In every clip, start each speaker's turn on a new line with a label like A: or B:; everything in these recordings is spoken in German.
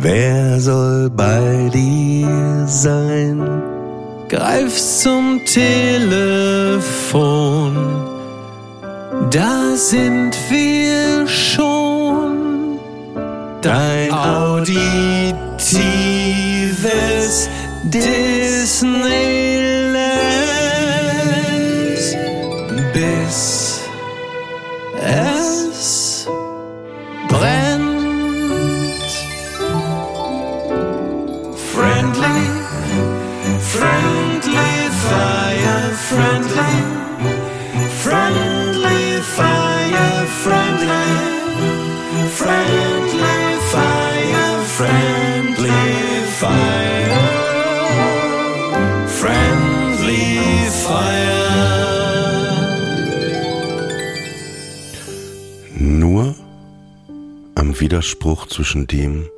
A: Wer soll bei dir sein? Greif zum Telefon. Da sind wir schon. Dein auditives Disneyland.
B: Widerspruch zwischen dem,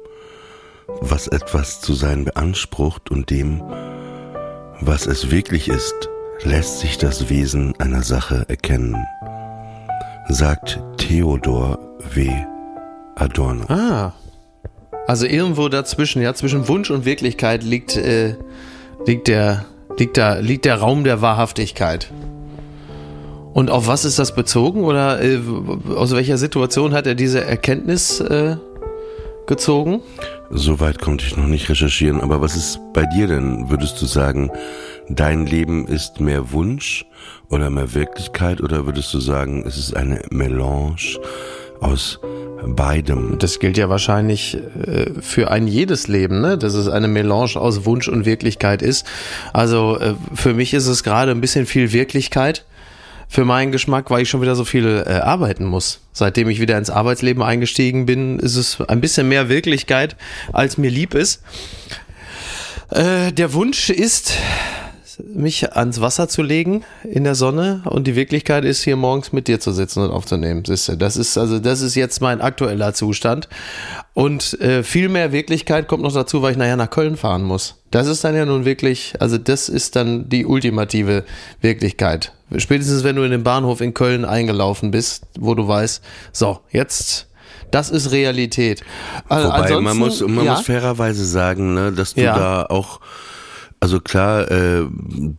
B: was etwas zu sein beansprucht und dem, was es wirklich ist, lässt sich das Wesen einer Sache erkennen, sagt Theodor W. Adorno.
C: Ah. Also irgendwo dazwischen, ja, zwischen Wunsch und Wirklichkeit liegt, äh, liegt der, liegt da, liegt der Raum der Wahrhaftigkeit. Und auf was ist das bezogen oder äh, aus welcher Situation hat er diese Erkenntnis äh, gezogen?
B: Soweit konnte ich noch nicht recherchieren, aber was ist bei dir denn? Würdest du sagen, dein Leben ist mehr Wunsch oder mehr Wirklichkeit oder würdest du sagen, es ist eine Melange aus beidem?
C: Das gilt ja wahrscheinlich äh, für ein jedes Leben, ne? dass es eine Melange aus Wunsch und Wirklichkeit ist. Also äh, für mich ist es gerade ein bisschen viel Wirklichkeit für meinen Geschmack, weil ich schon wieder so viel äh, arbeiten muss. Seitdem ich wieder ins Arbeitsleben eingestiegen bin, ist es ein bisschen mehr Wirklichkeit, als mir lieb ist. Äh, der Wunsch ist, mich ans Wasser zu legen in der Sonne und die Wirklichkeit ist hier morgens mit dir zu sitzen und aufzunehmen. Siehste, das ist also das ist jetzt mein aktueller Zustand und äh, viel mehr Wirklichkeit kommt noch dazu, weil ich nachher nach Köln fahren muss. Das ist dann ja nun wirklich, also das ist dann die ultimative Wirklichkeit. Spätestens wenn du in den Bahnhof in Köln eingelaufen bist, wo du weißt, so jetzt das ist Realität. Also
B: Wobei man muss, man
C: ja?
B: muss fairerweise sagen, ne, dass du
C: Ja.
B: da auch, also klar, äh,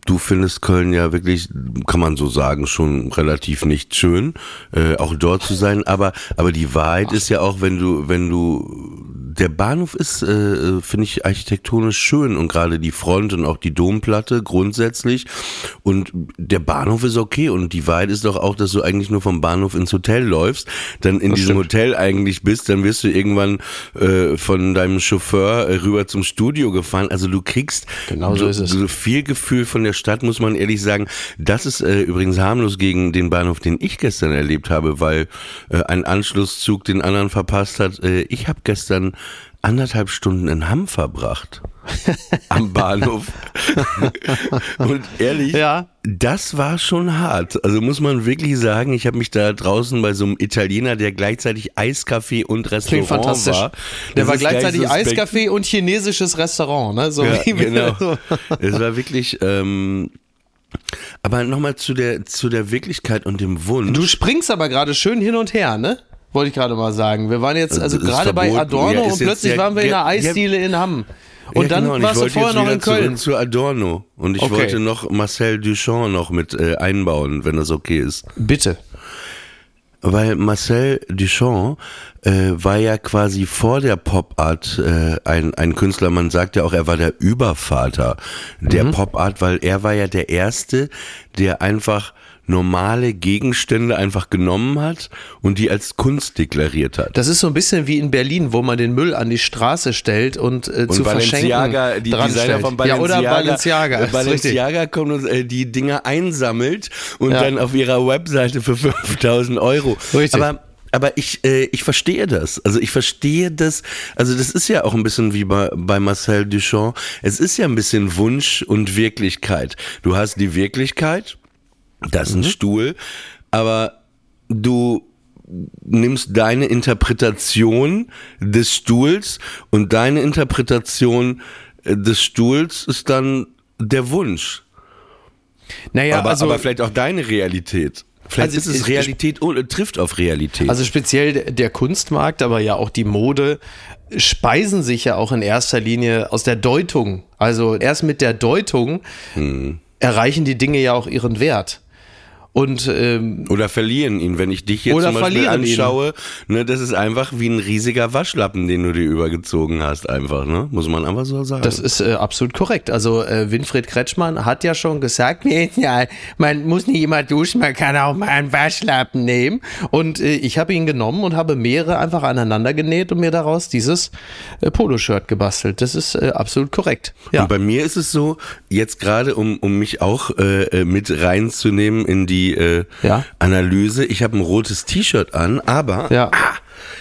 B: du findest Köln ja wirklich, kann man so sagen, schon relativ nicht schön, äh, auch dort zu sein. Aber aber die Wahrheit ist ja auch, wenn du wenn du der Bahnhof ist, äh, finde ich architektonisch schön und gerade die Front und auch die Domplatte grundsätzlich und der Bahnhof ist okay und die Wahrheit ist doch auch, dass du eigentlich nur vom Bahnhof ins Hotel läufst, dann in diesem Hotel eigentlich bist, dann wirst du irgendwann äh, von deinem Chauffeur äh, rüber zum Studio gefahren. Also du kriegst
C: Genau so ist es.
B: so viel Gefühl von der Stadt, muss man ehrlich sagen. Das ist äh, übrigens harmlos gegen den Bahnhof, den ich gestern erlebt habe, weil äh, ein Anschlusszug den anderen verpasst hat. Äh, ich habe gestern anderthalb Stunden in Hamm verbracht. am Bahnhof. Und ehrlich,
C: Ja.
B: das war schon hart. Also muss man wirklich sagen, ich habe mich da draußen bei so einem Italiener, der gleichzeitig Eiskaffee und Restaurant
C: Klingt fantastisch.
B: war.
C: Der war gleichzeitig Eiskaffee und chinesisches Restaurant, ne? So
B: ja,
C: wie wir-
B: genau. Es war wirklich. Ähm, aber nochmal zu der zu der Wirklichkeit und dem Wunsch.
C: Du springst aber gerade schön hin und her, ne? Wollte ich gerade mal sagen. Wir waren jetzt also
B: ist
C: gerade bei. Adorno
B: Ja,
C: und plötzlich
B: der-
C: waren wir in
B: der-
C: einer Eisdiele in Hamm. Und
B: Ja,
C: dann
B: genau, und
C: warst du vorher noch in Köln.
B: Zu Adorno. Und ich
C: Okay.
B: wollte noch Marcel Duchamp noch mit äh, einbauen, wenn das okay ist.
C: Bitte.
B: Weil Marcel Duchamp äh, war ja quasi vor der Pop-Art äh, ein, ein Künstler, man sagt ja auch, er war der Übervater der Pop-Art, weil er war ja der Erste, der einfach normale Gegenstände einfach genommen hat und die als Kunst deklariert hat.
C: Das ist so ein bisschen wie in Berlin, wo man den Müll an die Straße stellt und, äh, zu
B: Balenciaga,
C: verschenken
B: die
C: dran
B: Designer
C: stellt.
B: von Balenciaga,
C: Ja, oder Balenciaga.
B: äh. Balenciaga kommt und äh, die Dinger einsammelt und
C: Ja.
B: dann auf ihrer Webseite für 5000 Euro.
C: Richtig.
B: Aber aber ich, äh, ich verstehe das. Also ich verstehe das. Also das ist ja auch ein bisschen wie bei, bei Marcel Duchamp. Es ist ja ein bisschen Wunsch und Wirklichkeit. Du hast die Wirklichkeit, das ist ein Stuhl, aber du nimmst deine Interpretation des Stuhls und deine Interpretation äh, des Stuhls ist dann der Wunsch.
C: Naja,
B: aber,
C: also,
B: aber vielleicht auch deine Realität. Vielleicht
C: Also
B: ist es Realität und trifft auf Realität.
C: also speziell der- der Kunstmarkt, aber ja auch die Mode speisen sich ja auch in erster Linie aus der Deutung. Also erst mit der Deutung
B: Hm.
C: erreichen die Dinge ja auch ihren Wert. Und ähm,
B: Oder verlieren ihn, wenn ich dich jetzt zum Beispiel
C: ihn.
B: anschaue. Ne, das ist einfach wie ein riesiger Waschlappen, den du dir übergezogen hast, einfach, ne? Muss man einfach so sagen.
C: Das ist äh, absolut korrekt. Also äh, Winfried Kretschmann hat ja schon gesagt, ja, man muss nicht immer duschen, man kann auch mal einen Waschlappen nehmen. Und äh, ich habe ihn genommen und habe mehrere einfach aneinander genäht und mir daraus dieses äh, Poloshirt gebastelt. Das ist äh, absolut korrekt. Ja.
B: Und bei mir ist es so, jetzt gerade, um, um mich auch äh, äh, mit reinzunehmen in die äh,
C: Ja.
B: Analyse, ich habe ein rotes T-Shirt an, aber
C: Ja.
B: ah,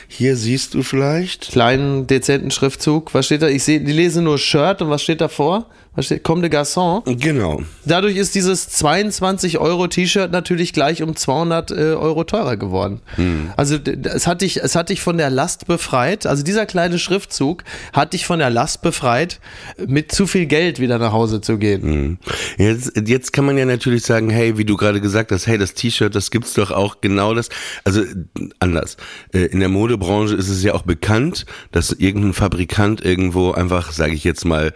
B: hier siehst du vielleicht.
C: Kleinen, dezenten Schriftzug. Was steht da? Ich sehe, die lese nur Shirt und was steht davor? Was steht? Comme de Garçon.
B: Genau.
C: Dadurch ist dieses 22 Euro T-Shirt natürlich gleich um 200 äh, Euro teurer geworden. Also d- d- es hat dich, es hat dich von der Last befreit. Also dieser kleine Schriftzug hat dich von der Last befreit, mit zu viel Geld wieder nach Hause zu gehen.
B: Jetzt, jetzt kann man ja natürlich sagen, hey, wie du gerade gesagt hast, hey, das T-Shirt, das gibt's doch auch genau das. Also anders. Äh, In der Modebranche ist es ja auch bekannt, dass irgendein Fabrikant irgendwo einfach, sage ich jetzt mal,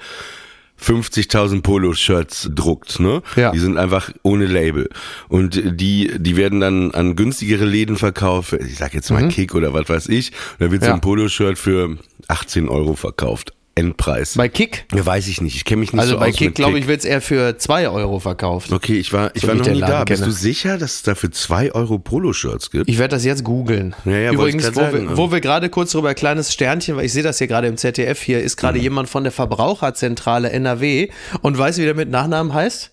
B: 50.000 Polo-Shirts druckt, ne?
C: Ja.
B: Die sind einfach ohne Label. Und die, die werden dann an günstigere Läden verkauft. Ich sag jetzt mal Kick oder was weiß ich. Da wird so
C: Mhm. Ja.
B: ein Poloshirt für 18 Euro verkauft. Endpreis.
C: Bei Kick,
B: ja, weiß ich nicht. Ich kenne mich nicht
C: also
B: so
C: bei
B: aus
C: Kick,
B: mit
C: glaube ich, wird es eher für 2 Euro verkauft.
B: Okay, ich war, ich
C: So
B: war noch nie da.
C: Laden
B: Bist
C: kenne.
B: du sicher, dass es dafür zwei Euro Poloshirts gibt?
C: Ich werde das jetzt googeln.
B: Ja, ja,
C: Übrigens, wo,
B: sagen,
C: wir,
B: ja.
C: wo wir gerade kurz drüber, kleines Sternchen, weil ich sehe das hier gerade im ZDF hier, ist
B: Mhm.
C: gerade jemand von der Verbraucherzentrale NRW und weiß, wie der mit Nachnamen heißt?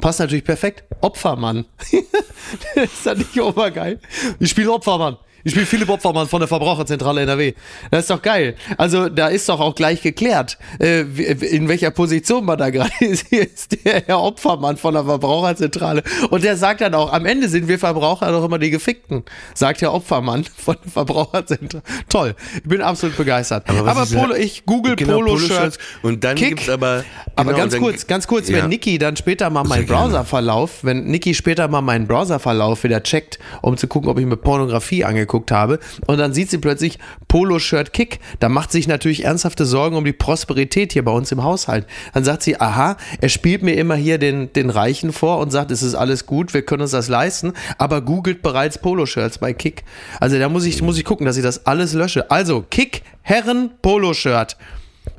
C: Passt natürlich perfekt. Opfermann. ist das nicht obergeil? Ich spiele Opfermann. Ich spiele Philipp Opfermann von der Verbraucherzentrale NRW. Das ist doch geil. Also da ist doch auch gleich geklärt, äh, in welcher Position man da gerade ist. Hier ist der Herr Opfermann von der Verbraucherzentrale. Und der sagt dann auch, am Ende sind wir Verbraucher doch immer die Gefickten. Sagt der Opfermann von der Verbraucherzentrale. Toll. Ich bin absolut begeistert.
B: Aber
C: Aber,
B: ja-
C: Polo, ich google
B: Genau,
C: Polo-Shirt.
B: Poloshirts. Und dann
C: Kick.
B: gibt's aber-
C: aber
B: genau,
C: ganz
B: und dann-
C: kurz, ganz kurz,
B: Ja.
C: wenn Niki dann später mal meinen. Browserverlauf, wenn Niki später mal meinen Browserverlauf wieder checkt, um zu gucken, ob ich mir Pornografie angeguckt habe, und dann sieht sie plötzlich Polo-Shirt Kick, dann macht sich natürlich ernsthafte Sorgen um die Prosperität hier bei uns im Haushalt. Dann sagt sie, aha, er spielt mir immer hier den, den Reichen vor und sagt, es ist alles gut, wir können uns das leisten, aber googelt bereits Poloshirts bei Kick. Also da muss ich, muss ich gucken, dass ich das alles lösche. Also Kick Herren Poloshirt.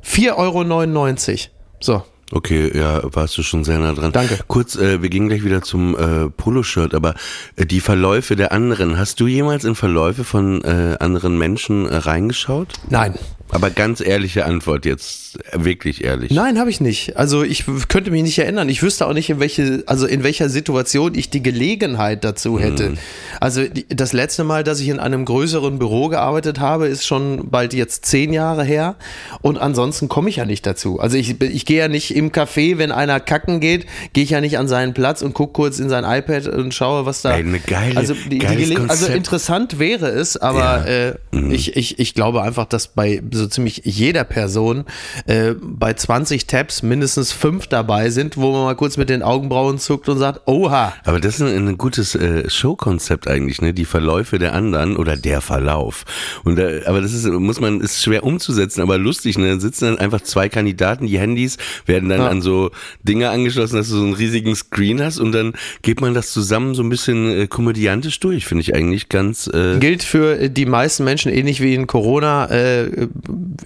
C: 4,99 Euro. So.
B: Okay, ja, warst du schon sehr nah dran.
C: Danke.
B: Kurz, äh, wir gehen gleich wieder zum äh, Poloshirt, aber äh, die Verläufe der anderen, hast du jemals in Verläufe von äh, anderen Menschen äh, reingeschaut?
C: Nein.
B: Aber ganz ehrliche Antwort jetzt, wirklich ehrlich.
C: Nein, habe ich nicht. Also ich könnte mich nicht erinnern. Ich wüsste auch nicht, in welche, also in welcher Situation ich die Gelegenheit dazu hätte. Also die, das letzte Mal, dass ich in einem größeren Büro gearbeitet habe, ist schon bald jetzt zehn Jahre her. Und ansonsten komme ich ja nicht dazu. Also ich, ich gehe ja nicht im Café, wenn einer kacken geht, gehe ich ja nicht an seinen Platz und gucke kurz in sein iPad und schaue, was da.
B: Eine geile-
C: also, die, die also interessant wäre es, aber
B: Ja. Mhm.
C: äh, ich, ich, ich glaube einfach, dass bei so ziemlich jeder Person äh, bei 20 Tabs mindestens fünf dabei sind, wo man mal kurz mit den Augenbrauen zuckt und sagt, oha.
B: Aber das ist ein, ein gutes äh, Showkonzept eigentlich, ne? Die Verläufe der anderen oder der Verlauf. Und äh, aber das ist muss man ist schwer umzusetzen, aber lustig. Ne? Da sitzen dann einfach zwei Kandidaten, die Handys werden dann
C: Ja.
B: an so Dinge angeschlossen, dass du so einen riesigen Screen hast und dann geht man das zusammen so ein bisschen äh, komödiantisch durch. Finde ich eigentlich ganz. Äh,
C: Gilt für die meisten Menschen ähnlich wie in Corona, äh,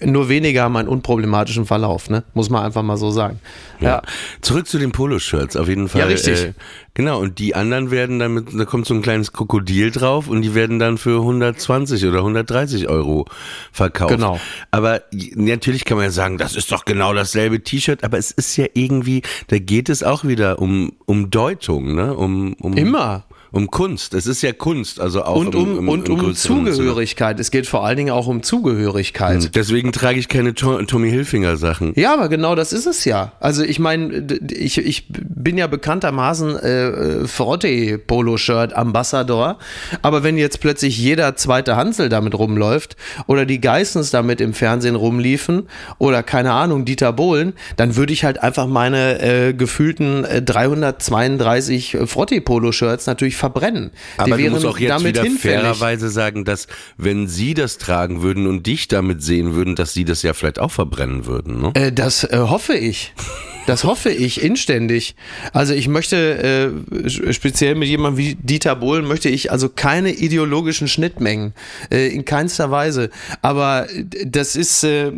C: nur weniger haben einen unproblematischen Verlauf, ne? Muss man einfach mal so sagen. Ja.
B: Zurück zu den Poloshirts, auf jeden Fall.
C: Ja, richtig.
B: Äh, genau, und die anderen werden dann mit, da kommt so ein kleines Krokodil drauf und die werden dann für 120 oder 130 Euro verkauft.
C: Genau.
B: Aber natürlich kann man ja sagen, das ist doch genau dasselbe T-Shirt, aber es ist ja irgendwie, da geht es auch wieder um, um Deutung, ne? Um, um
C: Immer.
B: Um Kunst. Es ist ja Kunst, also auch
C: Und um,
B: im-
C: und um
B: Sinne.
C: Zugehörigkeit. Es geht vor allen Dingen auch um Zugehörigkeit.
B: Deswegen trage ich keine To- Tommy Hilfinger Sachen.
C: Ja, aber genau das ist es ja. Also ich meine, ich, ich bin ja bekanntermaßen äh, äh, Frotte-Polo-Shirt Ambassador, aber wenn jetzt plötzlich jeder zweite Hansel damit rumläuft oder die Geissens damit im Fernsehen rumliefen oder keine Ahnung, Dieter Bohlen, dann würde ich halt einfach meine äh, gefühlten äh, 332 Frotte-Polo-Shirts natürlich verbrennen. Die
B: Aber du
C: wären
B: musst auch jetzt
C: damit
B: wieder
C: hinfällig.
B: fairerweise sagen, dass wenn sie das tragen würden und dich damit sehen würden, dass sie das ja vielleicht auch verbrennen würden. Ne?
C: Äh, das äh, hoffe ich. Das hoffe ich inständig. Also ich möchte äh, speziell mit jemandem wie Dieter Bohlen möchte ich also keine ideologischen Schnittmengen äh, in keinster Weise. Aber äh, das ist, äh,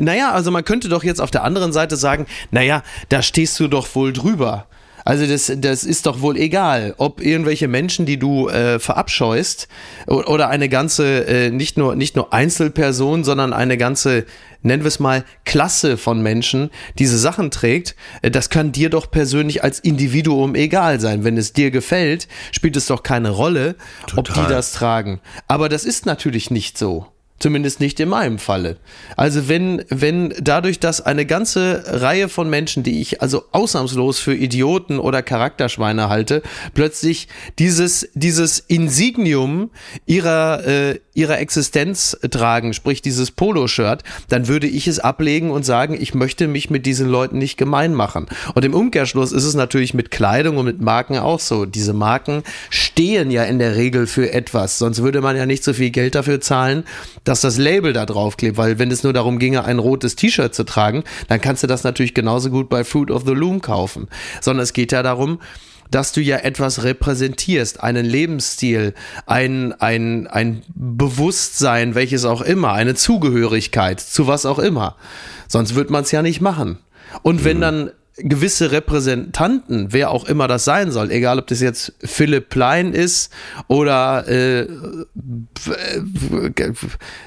C: naja, also man könnte doch jetzt auf der anderen Seite sagen, naja, da stehst du doch wohl drüber. Also das, das ist doch wohl egal, ob irgendwelche Menschen, die du äh, verabscheust, oder eine ganze, äh, nicht nur nicht nur Einzelperson, sondern eine ganze, nennen wir es mal, Klasse von Menschen diese Sachen trägt, äh, das kann dir doch persönlich als Individuum egal sein. Wenn es dir gefällt, spielt es doch keine Rolle, ob die
B: Total.
C: das tragen. Aber das ist natürlich nicht so. Zumindest nicht in meinem Falle. Also wenn, wenn dadurch, dass eine ganze Reihe von Menschen, die ich also ausnahmslos für Idioten oder Charakterschweine halte, plötzlich dieses, dieses Insignium ihrer, äh, ihrer Existenz tragen, sprich dieses Poloshirt, dann würde ich es ablegen und sagen, ich möchte mich mit diesen Leuten nicht gemein machen. Und im Umkehrschluss ist es natürlich mit Kleidung und mit Marken auch so. Diese Marken stehen ja in der Regel für etwas, sonst würde man ja nicht so viel Geld dafür zahlen, dass das Label da draufklebt, weil wenn es nur darum ginge, ein rotes T-Shirt zu tragen, dann kannst du das natürlich genauso gut bei Fruit of the Loom kaufen. Sondern es geht ja darum, dass du ja etwas repräsentierst, einen Lebensstil, ein, ein, ein Bewusstsein, welches auch immer, eine Zugehörigkeit zu was auch immer. Sonst wird man es ja nicht machen. Und wenn dann gewisse Repräsentanten, wer auch immer das sein soll, egal ob das jetzt Philipp Plein ist oder äh,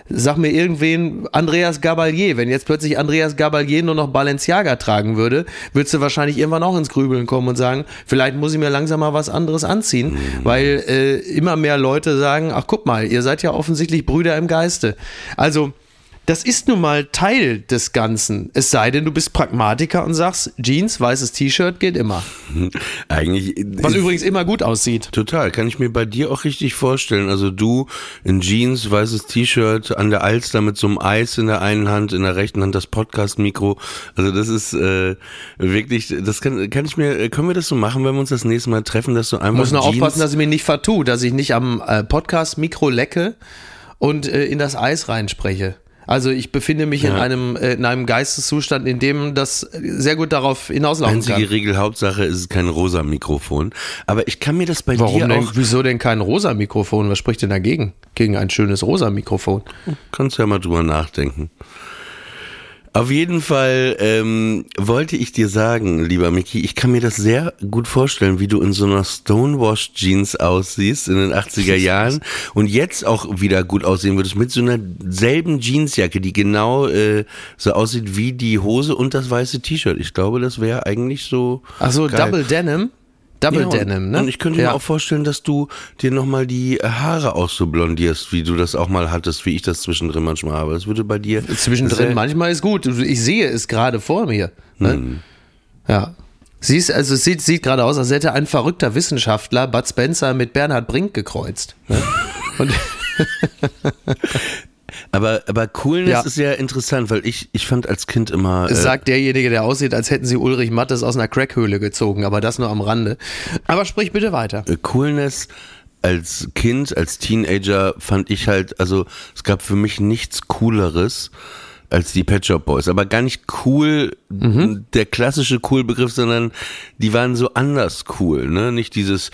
C: sag mir irgendwen, Andreas Gabalier. Wenn jetzt plötzlich Andreas Gabalier nur noch Balenciaga tragen würde, würdest du wahrscheinlich irgendwann auch ins Grübeln kommen und sagen, vielleicht muss ich mir langsam mal was anderes anziehen, weil äh, immer mehr Leute sagen, ach guck mal, ihr seid ja offensichtlich Brüder im Geiste. Also das ist nun mal Teil des Ganzen. Es sei denn, du bist Pragmatiker und sagst, Jeans, weißes T-Shirt geht immer.
B: Eigentlich.
C: Was übrigens immer gut aussieht.
B: Total, kann ich mir bei dir auch richtig vorstellen. Also du in Jeans, weißes T-Shirt, an der Alster mit so einem Eis in der einen Hand, in der rechten Hand das Podcast-Mikro. Also das ist äh, wirklich, das kann, kann ich mir, können wir das so machen, wenn wir uns das nächste Mal treffen, dass du einfach
C: Muss nur
B: Jeans,
C: aufpassen, dass ich mir nicht vertue, dass ich nicht am äh, Podcast-Mikro lecke und äh, in das Eis reinspreche. Also ich befinde mich in,
B: Ja.
C: einem, äh, in einem Geisteszustand, in dem das sehr gut darauf hinauslaufen
B: Einzige
C: kann.
B: Regel, Hauptsache ist es kein rosa Mikrofon. Aber ich kann mir das bei
C: Warum
B: dir
C: denn?
B: auch,
C: Wieso denn kein rosa Mikrofon? Was spricht denn dagegen? Gegen ein schönes rosa Mikrofon.
B: kannst ja mal drüber nachdenken. Auf jeden Fall ähm, wollte ich dir sagen, lieber Mickey, ich kann mir das sehr gut vorstellen, wie du in so einer Stonewashed Jeans aussiehst in den 80er Jahren und jetzt auch wieder gut aussehen würdest mit so einer selben Jeansjacke, die genau äh, so aussieht wie die Hose und das weiße T-Shirt. Ich glaube, das wäre eigentlich so.
C: Ach so,
B: geil.
C: Double Denim? Double
B: Ja, und-
C: Denim, ne?
B: Und ich könnte
C: ja.
B: mir auch vorstellen, dass du dir nochmal die Haare auch so blondierst, wie du das auch mal hattest, wie ich das zwischendrin manchmal habe. Das würde bei dir
C: Zwischendrin manchmal ist gut. Ich sehe es gerade vor mir. Ne?
B: Hm.
C: Ja. Siehst, also es sieht, sieht gerade aus, als hätte ein verrückter Wissenschaftler Bud Spencer mit Bernhard Brink gekreuzt. Ne? Und
B: Aber, aber Coolness
C: Ja.
B: ist ja interessant, weil ich, ich fand als Kind immer.
C: es
B: Äh,
C: sagt derjenige, der aussieht, als hätten sie Ulrich Mattes aus einer Crackhöhle gezogen, aber das nur am Rande. Aber sprich bitte weiter.
B: äh, Coolness als Kind, als Teenager fand ich halt, also es gab für mich nichts Cooleres als die Pet Shop Boys. Aber gar nicht cool,
C: Mhm.
B: der klassische Cool-Begriff, sondern die waren so anders cool, ne? Nicht dieses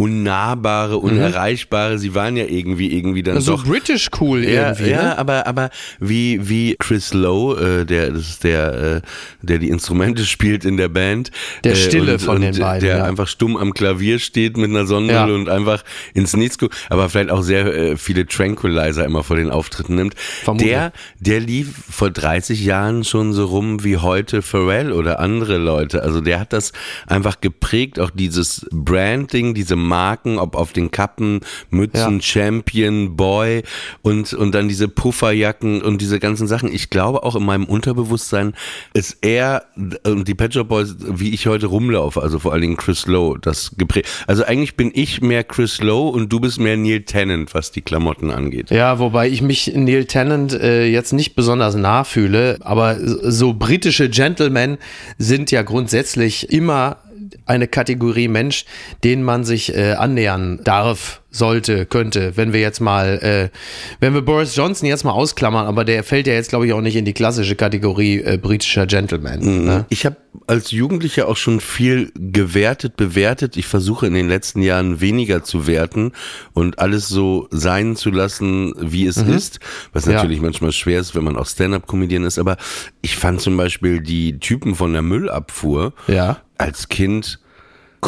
B: unnahbare, unerreichbare, sie waren ja irgendwie, irgendwie dann
C: So
B: doch.
C: British cool
B: Ja,
C: irgendwie,
B: ja,
C: ne?
B: aber aber wie wie Chris Lowe, äh, der das ist der äh, der die Instrumente spielt in der Band,
C: Der
B: äh,
C: Stille
B: und,
C: von
B: und
C: den beiden,
B: der
C: ja.
B: einfach stumm am Klavier steht mit einer Sonnenbrille
C: Ja.
B: und einfach ins Nichts guckt, aber vielleicht auch sehr äh, viele Tranquilizer immer vor den Auftritten nimmt.
C: Vermutlich.
B: Der der lief vor 30 Jahren schon so rum wie heute Pharrell oder andere Leute. Also der hat das einfach geprägt, auch dieses Branding, diese Marken, ob auf den Kappen, Mützen,
C: Ja.
B: Champion, Boy und, und dann diese Pufferjacken und diese ganzen Sachen. Ich glaube auch in meinem Unterbewusstsein ist er und die Pet Shop Boys, wie ich heute rumlaufe, also vor allen Dingen Chris Lowe, das geprägt. Also eigentlich bin ich mehr Chris Lowe und du bist mehr Neil Tennant, was die Klamotten angeht.
C: Ja, wobei ich mich Neil Tennant äh, jetzt nicht besonders nah fühle, aber so britische Gentlemen sind ja grundsätzlich immer eine Kategorie Mensch, denen man sich äh, annähern darf, sollte, könnte. Wenn wir jetzt mal, äh, wenn wir Boris Johnson jetzt mal ausklammern, aber der fällt ja jetzt, glaube ich, auch nicht in die klassische Kategorie äh, britischer Gentleman. Ne?
B: Ich habe als Jugendlicher auch schon viel gewertet, bewertet. Ich versuche in den letzten Jahren weniger zu werten und alles so sein zu lassen, wie es ist. Was
C: Ja.
B: natürlich manchmal schwer ist, wenn man auch Stand-up-Comedian ist. Aber ich fand zum Beispiel die Typen von der Müllabfuhr
C: Ja.
B: als Kind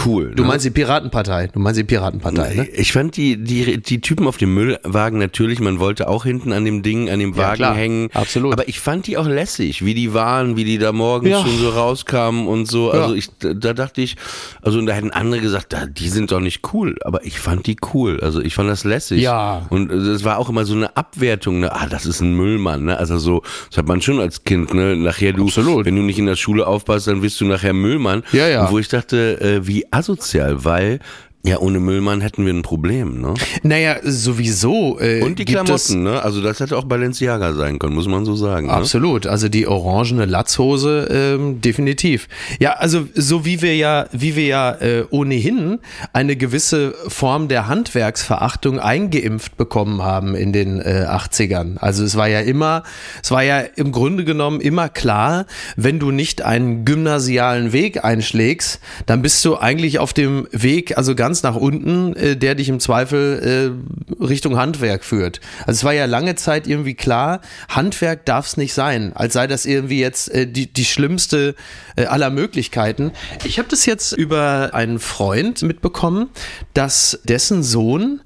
B: cool.
C: Du
B: ne?
C: meinst die Piratenpartei? Du meinst die Piratenpartei, ne?
B: Ich fand die, die, die Typen auf dem Müllwagen natürlich, man wollte auch hinten an dem Ding, an dem
C: Ja,
B: Wagen
C: klar.
B: hängen.
C: Absolut.
B: Aber ich fand die auch lässig, wie die waren, wie die da morgens
C: Ja.
B: schon so rauskamen und so.
C: Ja.
B: Also ich, da dachte ich, also und da hätten andere gesagt, da, die sind doch nicht cool. Aber ich fand die cool. Also ich fand das lässig.
C: Ja.
B: Und es war auch immer so eine Abwertung, ne? ah, das ist ein Müllmann, ne? Also so, das hat man schon als Kind, ne? Nachher du,
C: Absolut.
B: wenn du nicht in der Schule aufpasst, dann bist du nachher Müllmann.
C: Ja, ja.
B: Und wo ich dachte, äh, wie asozial, weil ja, ohne Müllmann hätten wir ein Problem, ne?
C: Naja, sowieso. Äh,
B: Und die
C: gibt es-
B: Klamotten, ne? Also das hätte auch Balenciaga sein können, muss man so sagen. Ne?
C: Absolut, also die orangene Latzhose ähm, definitiv. Ja, also so wie wir ja, wie wir ja äh, ohnehin eine gewisse Form der Handwerksverachtung eingeimpft bekommen haben in den äh, 80ern. Also es war ja immer, es war ja im Grunde genommen immer klar, wenn du nicht einen gymnasialen Weg einschlägst, dann bist du eigentlich auf dem Weg, also ganz nach unten, äh, der dich im Zweifel äh, Richtung Handwerk führt. Also es war ja lange Zeit irgendwie klar, Handwerk darf es nicht sein, als sei das irgendwie jetzt äh, die, die schlimmste äh, aller Möglichkeiten. Ich habe das jetzt über einen Freund mitbekommen, dass dessen Sohn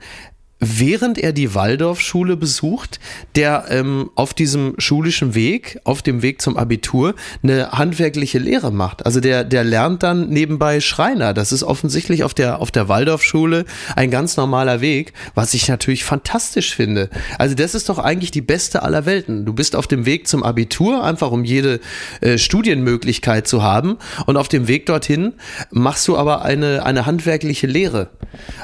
C: während er die Waldorfschule besucht, der ähm, auf diesem schulischen Weg, auf dem Weg zum Abitur, eine handwerkliche Lehre macht. Also der, der lernt dann nebenbei Schreiner. Das ist offensichtlich auf der, auf der Waldorfschule ein ganz normaler Weg, was ich natürlich fantastisch finde. Also das ist doch eigentlich die beste aller Welten. Du bist auf dem Weg zum Abitur, einfach um jede äh, Studienmöglichkeit zu haben. Und auf dem Weg dorthin machst du aber eine, eine handwerkliche Lehre.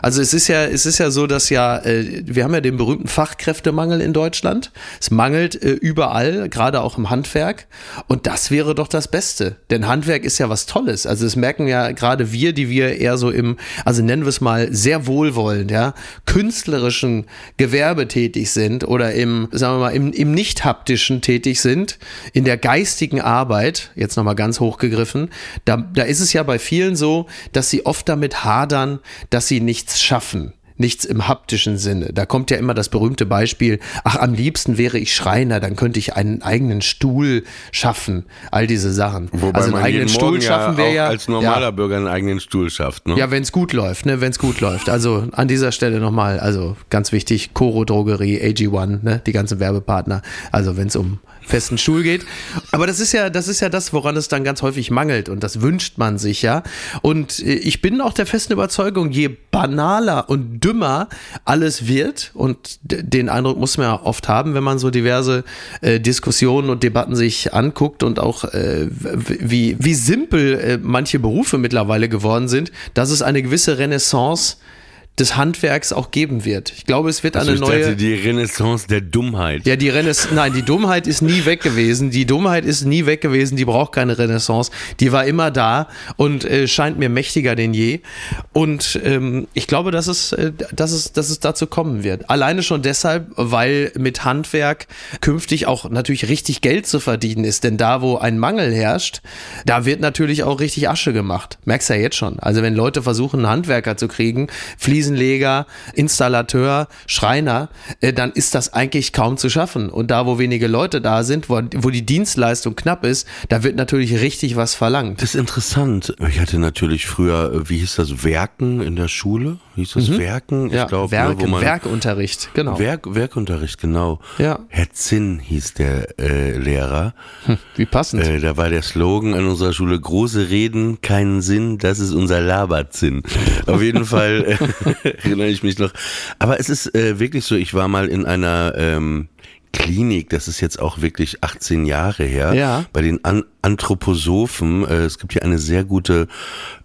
C: Also es ist ja, es ist ja so, dass ja, äh, wir haben ja den berühmten Fachkräftemangel in Deutschland. Es mangelt äh, überall, gerade auch im Handwerk. Und das wäre doch das Beste. Denn Handwerk ist ja was Tolles. Also es merken ja gerade wir, die wir eher so im, also nennen wir es mal sehr wohlwollend, ja, künstlerischen Gewerbe tätig sind oder im, sagen wir mal, im, im nicht haptischen tätig sind, in der geistigen Arbeit, jetzt nochmal ganz hochgegriffen, da, da ist es ja bei vielen so, dass sie oft damit hadern, dass sie nichts schaffen. Nichts im haptischen Sinne. Da kommt ja immer das berühmte Beispiel, ach, am liebsten wäre ich Schreiner, dann könnte ich einen eigenen Stuhl schaffen. All diese Sachen.
B: Wobei
C: also einen
B: man
C: eigenen Stuhl
B: Morgen
C: schaffen
B: ja
C: ja.
B: als normaler
C: ja,
B: Bürger einen eigenen Stuhl schafft, ne?
C: ja, wenn es gut läuft, ne, wenn es gut läuft. Also an dieser Stelle nochmal, also ganz wichtig, Coro Drogerie, AG1, ne, die ganzen Werbepartner. Also wenn es um festen Stuhl geht. Aber das ist ja, das ist ja das, woran es dann ganz häufig mangelt und das wünscht man sich ja. Und äh, ich bin auch der festen Überzeugung, je banaler und dümmer alles wird und den Eindruck muss man ja oft haben, wenn man so diverse äh, Diskussionen und Debatten sich anguckt und auch äh, wie, wie simpel äh, manche Berufe mittlerweile geworden sind, dass es eine gewisse Renaissance des Handwerks auch geben wird. Ich glaube, es wird
B: Also
C: eine
B: ich
C: neue.
B: dachte, die Renaissance der Dummheit.
C: Ja, die Renaissance, nein, die Dummheit ist nie weg gewesen. Die Dummheit ist nie weg gewesen. Die braucht keine Renaissance. Die war immer da und äh, scheint mir mächtiger denn je. Und ähm, ich glaube, dass es, äh, dass es, dass es dazu kommen wird. Alleine schon deshalb, weil mit Handwerk künftig auch natürlich richtig Geld zu verdienen ist. Denn da, wo ein Mangel herrscht, da wird natürlich auch richtig Asche gemacht. Merkst ja jetzt schon. Also wenn Leute versuchen, einen Handwerker zu kriegen, Fliesenleger, Installateur, Schreiner, äh, dann ist das eigentlich kaum zu schaffen. Und da, wo wenige Leute da sind, wo, wo die Dienstleistung knapp ist, da wird natürlich richtig was verlangt.
B: Das ist interessant. Ich hatte natürlich früher, äh, wie hieß das, Werken in der Schule? Hieß das Werken? Ich
C: Mhm. Ja,
B: glaube,
C: Werk,
B: ne, wo man
C: Werkunterricht, genau.
B: Werk, Werkunterricht, genau.
C: Ja.
B: Herr Zinn hieß der äh, Lehrer.
C: Wie passend.
B: Äh, da war der Slogan an unserer Schule, große Reden, keinen Sinn, das ist unser Laberzinn. Auf jeden Fall, äh, erinnere ich mich noch. Aber es ist äh, wirklich so, ich war mal in einer ähm, Klinik, das ist jetzt auch wirklich 18 Jahre her,
C: Ja.
B: bei den An Anthroposophen. Äh, es gibt hier eine sehr gute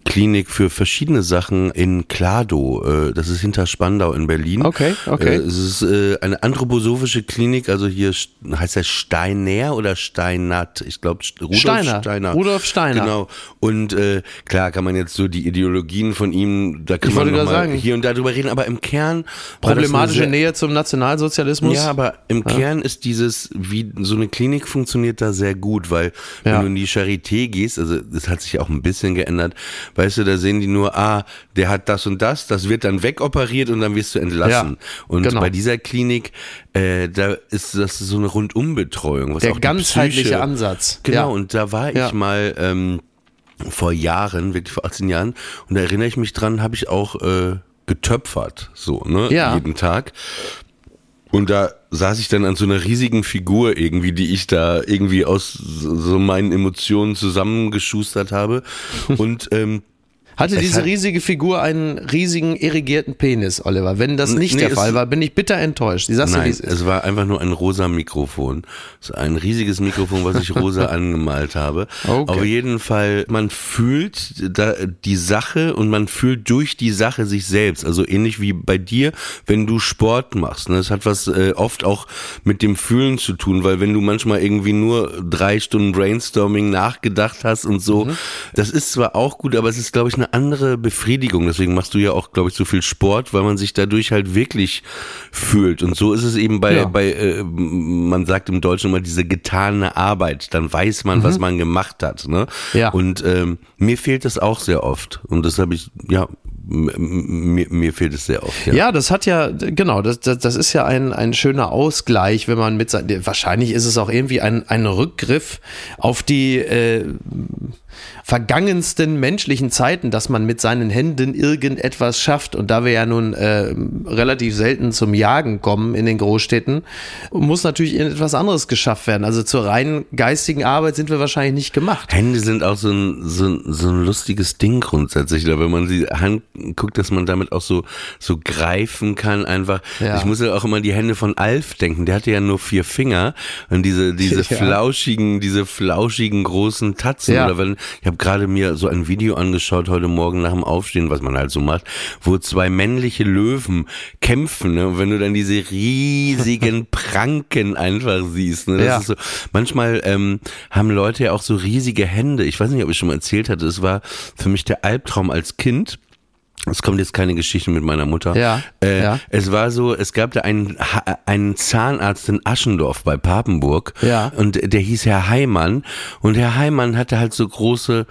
B: Klinik für verschiedene Sachen in Klado. Äh, das ist hinter Spandau in Berlin.
C: Okay, okay.
B: Äh, es ist äh, eine anthroposophische Klinik, also hier heißt das Steiner oder Steinert? Ich glaube Rudolf
C: Steiner.
B: Steiner.
C: Rudolf Steiner.
B: Genau. Und äh, klar kann man jetzt so die Ideologien von ihm, da kann
C: Ich
B: man noch mal
C: sagen.
B: hier und da drüber reden, aber im Kern
C: Problematische Nähe zum Nationalsozialismus.
B: ja, aber im Kern ist dieses, wie so eine Klinik funktioniert da sehr gut, weil wenn
C: Ja.
B: du in die Charité gehst, also das hat sich auch ein bisschen geändert, weißt du, da sehen die nur, ah, der hat das und das, das wird dann wegoperiert und dann wirst du entlassen.
C: Ja,
B: und
C: genau.
B: bei dieser Klinik, äh, da ist das so eine Rundumbetreuung. Was
C: Der
B: auch
C: ganzheitliche
B: Psyche-
C: Ansatz.
B: Genau,
C: Ja.
B: und da war ich mal ähm, vor Jahren, wirklich vor 18 Jahren, und da erinnere ich mich dran, habe ich auch äh, getöpfert, so, ne,
C: Ja.
B: jeden Tag. Und da saß ich dann an so einer riesigen Figur irgendwie, die ich da irgendwie aus so meinen Emotionen zusammengeschustert habe. Und ähm,
C: Hatte
B: Es
C: diese
B: hat-
C: riesige Figur einen riesigen irrigierten Penis, Oliver? Wenn das nicht
B: Nee,
C: der Fall war, bin ich bitter enttäuscht. Ich sag's dir, wie
B: nein,
C: es
B: war einfach nur ein rosa Mikrofon. So ein riesiges Mikrofon, was ich rosa angemalt habe.
C: Okay.
B: Auf jeden Fall, man fühlt da die Sache und man fühlt durch die Sache sich selbst. Also ähnlich wie bei dir, wenn du Sport machst. Ne? Das hat was äh, oft auch mit dem Fühlen zu tun, weil wenn du manchmal irgendwie nur drei Stunden Brainstorming nachgedacht hast und so,
C: Mhm.
B: das ist zwar auch gut, aber es ist, glaube ich, eine andere Befriedigung. Deswegen machst du ja auch, glaube ich, so viel Sport, weil man sich dadurch halt wirklich fühlt. Und so ist es eben bei,
C: Ja.
B: bei äh, man sagt im Deutschen immer diese getane Arbeit. Dann weiß man, was man gemacht hat. Ne?
C: Mhm. Ja.
B: Und ähm, mir fehlt das auch sehr oft. Und das habe ich, ja, mir, mir fehlt es sehr oft. Ja.
C: Ja, das hat ja, genau, das, das, das ist ja ein, ein schöner Ausgleich, wenn man mit sein, wahrscheinlich ist es auch irgendwie ein, ein Rückgriff auf die äh, vergangensten menschlichen Zeiten, dass man mit seinen Händen irgendetwas schafft. Und da wir ja nun äh, relativ selten zum Jagen kommen in den Großstädten, muss natürlich etwas anderes geschafft werden. Also zur reinen geistigen Arbeit sind wir wahrscheinlich nicht gemacht.
B: Hände sind auch so ein, so, ein, so ein lustiges Ding grundsätzlich, da wenn man die Hand guckt, dass man damit auch so, so greifen kann einfach.
C: Ja.
B: Ich muss ja auch immer die Hände von Alf denken, der hatte ja nur vier Finger und diese, diese
C: Ja.
B: flauschigen, diese flauschigen großen Tatzen
C: Ja.
B: oder wenn, ich habe gerade mir so ein Video angeschaut heute Morgen nach dem Aufstehen, was man halt so macht, wo zwei männliche Löwen kämpfen, ne? Und wenn du dann diese riesigen Pranken einfach siehst, ne? Das
C: Ja.
B: ist so, manchmal ähm, haben Leute ja auch so riesige Hände. Ich weiß nicht, ob ich schon mal erzählt hatte. Es war für mich der Albtraum als Kind. Es kommt jetzt keine Geschichte mit meiner Mutter.
C: Ja,
B: Äh,
C: ja.
B: Es war so, es gab da einen, einen Zahnarzt in Aschendorf bei Papenburg.
C: Ja.
B: Und der hieß Herr Heimann. Und Herr Heimann hatte halt so große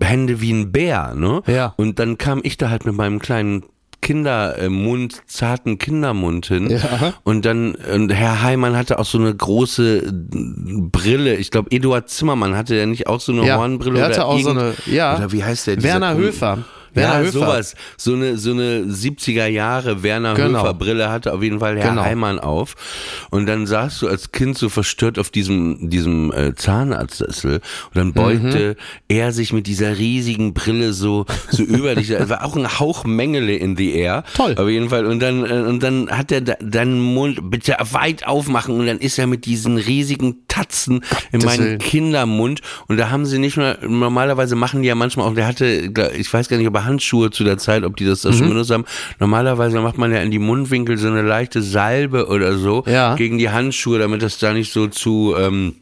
B: Hände wie ein Bär, ne?
C: Ja.
B: Und dann kam ich da halt mit meinem kleinen Kindermund, zarten Kindermund hin.
C: Ja.
B: Und dann, und Herr Heimann hatte auch so eine große Brille. Ich glaube, Eduard Zimmermann hatte ja nicht auch so eine
C: Ja,
B: Hornbrille
C: er hatte
B: oder
C: auch so eine- ja.
B: Oder wie heißt der?
C: Werner Höfer. Werner
B: ja,
C: Höfer.
B: sowas. So eine, so eine 70er Jahre Werner
C: Genau.
B: Höfer Brille hatte auf jeden Fall Herr
C: Genau.
B: Heimann auf. Und dann saß du als Kind so verstört auf diesem, diesem äh, Zahnarztsessel und dann beugte
C: Mhm.
B: er sich mit dieser riesigen Brille so, so über dich. Es war auch ein Hauch Mengele in the air.
C: Toll.
B: Auf jeden Fall. Und dann, äh, und dann hat er da, deinen Mund bitte weit aufmachen und dann ist er mit diesen riesigen Tatzen in meinen
C: Willen.
B: Kindermund und da haben sie nicht mehr, normalerweise machen die ja manchmal auch, der hatte, ich weiß gar nicht, ob er Handschuhe zu der Zeit, ob die das da
C: Mhm.
B: schon benutzt haben. Normalerweise macht man ja in die Mundwinkel so eine leichte Salbe oder so
C: Ja.
B: gegen die Handschuhe, damit das da nicht so zu ähm,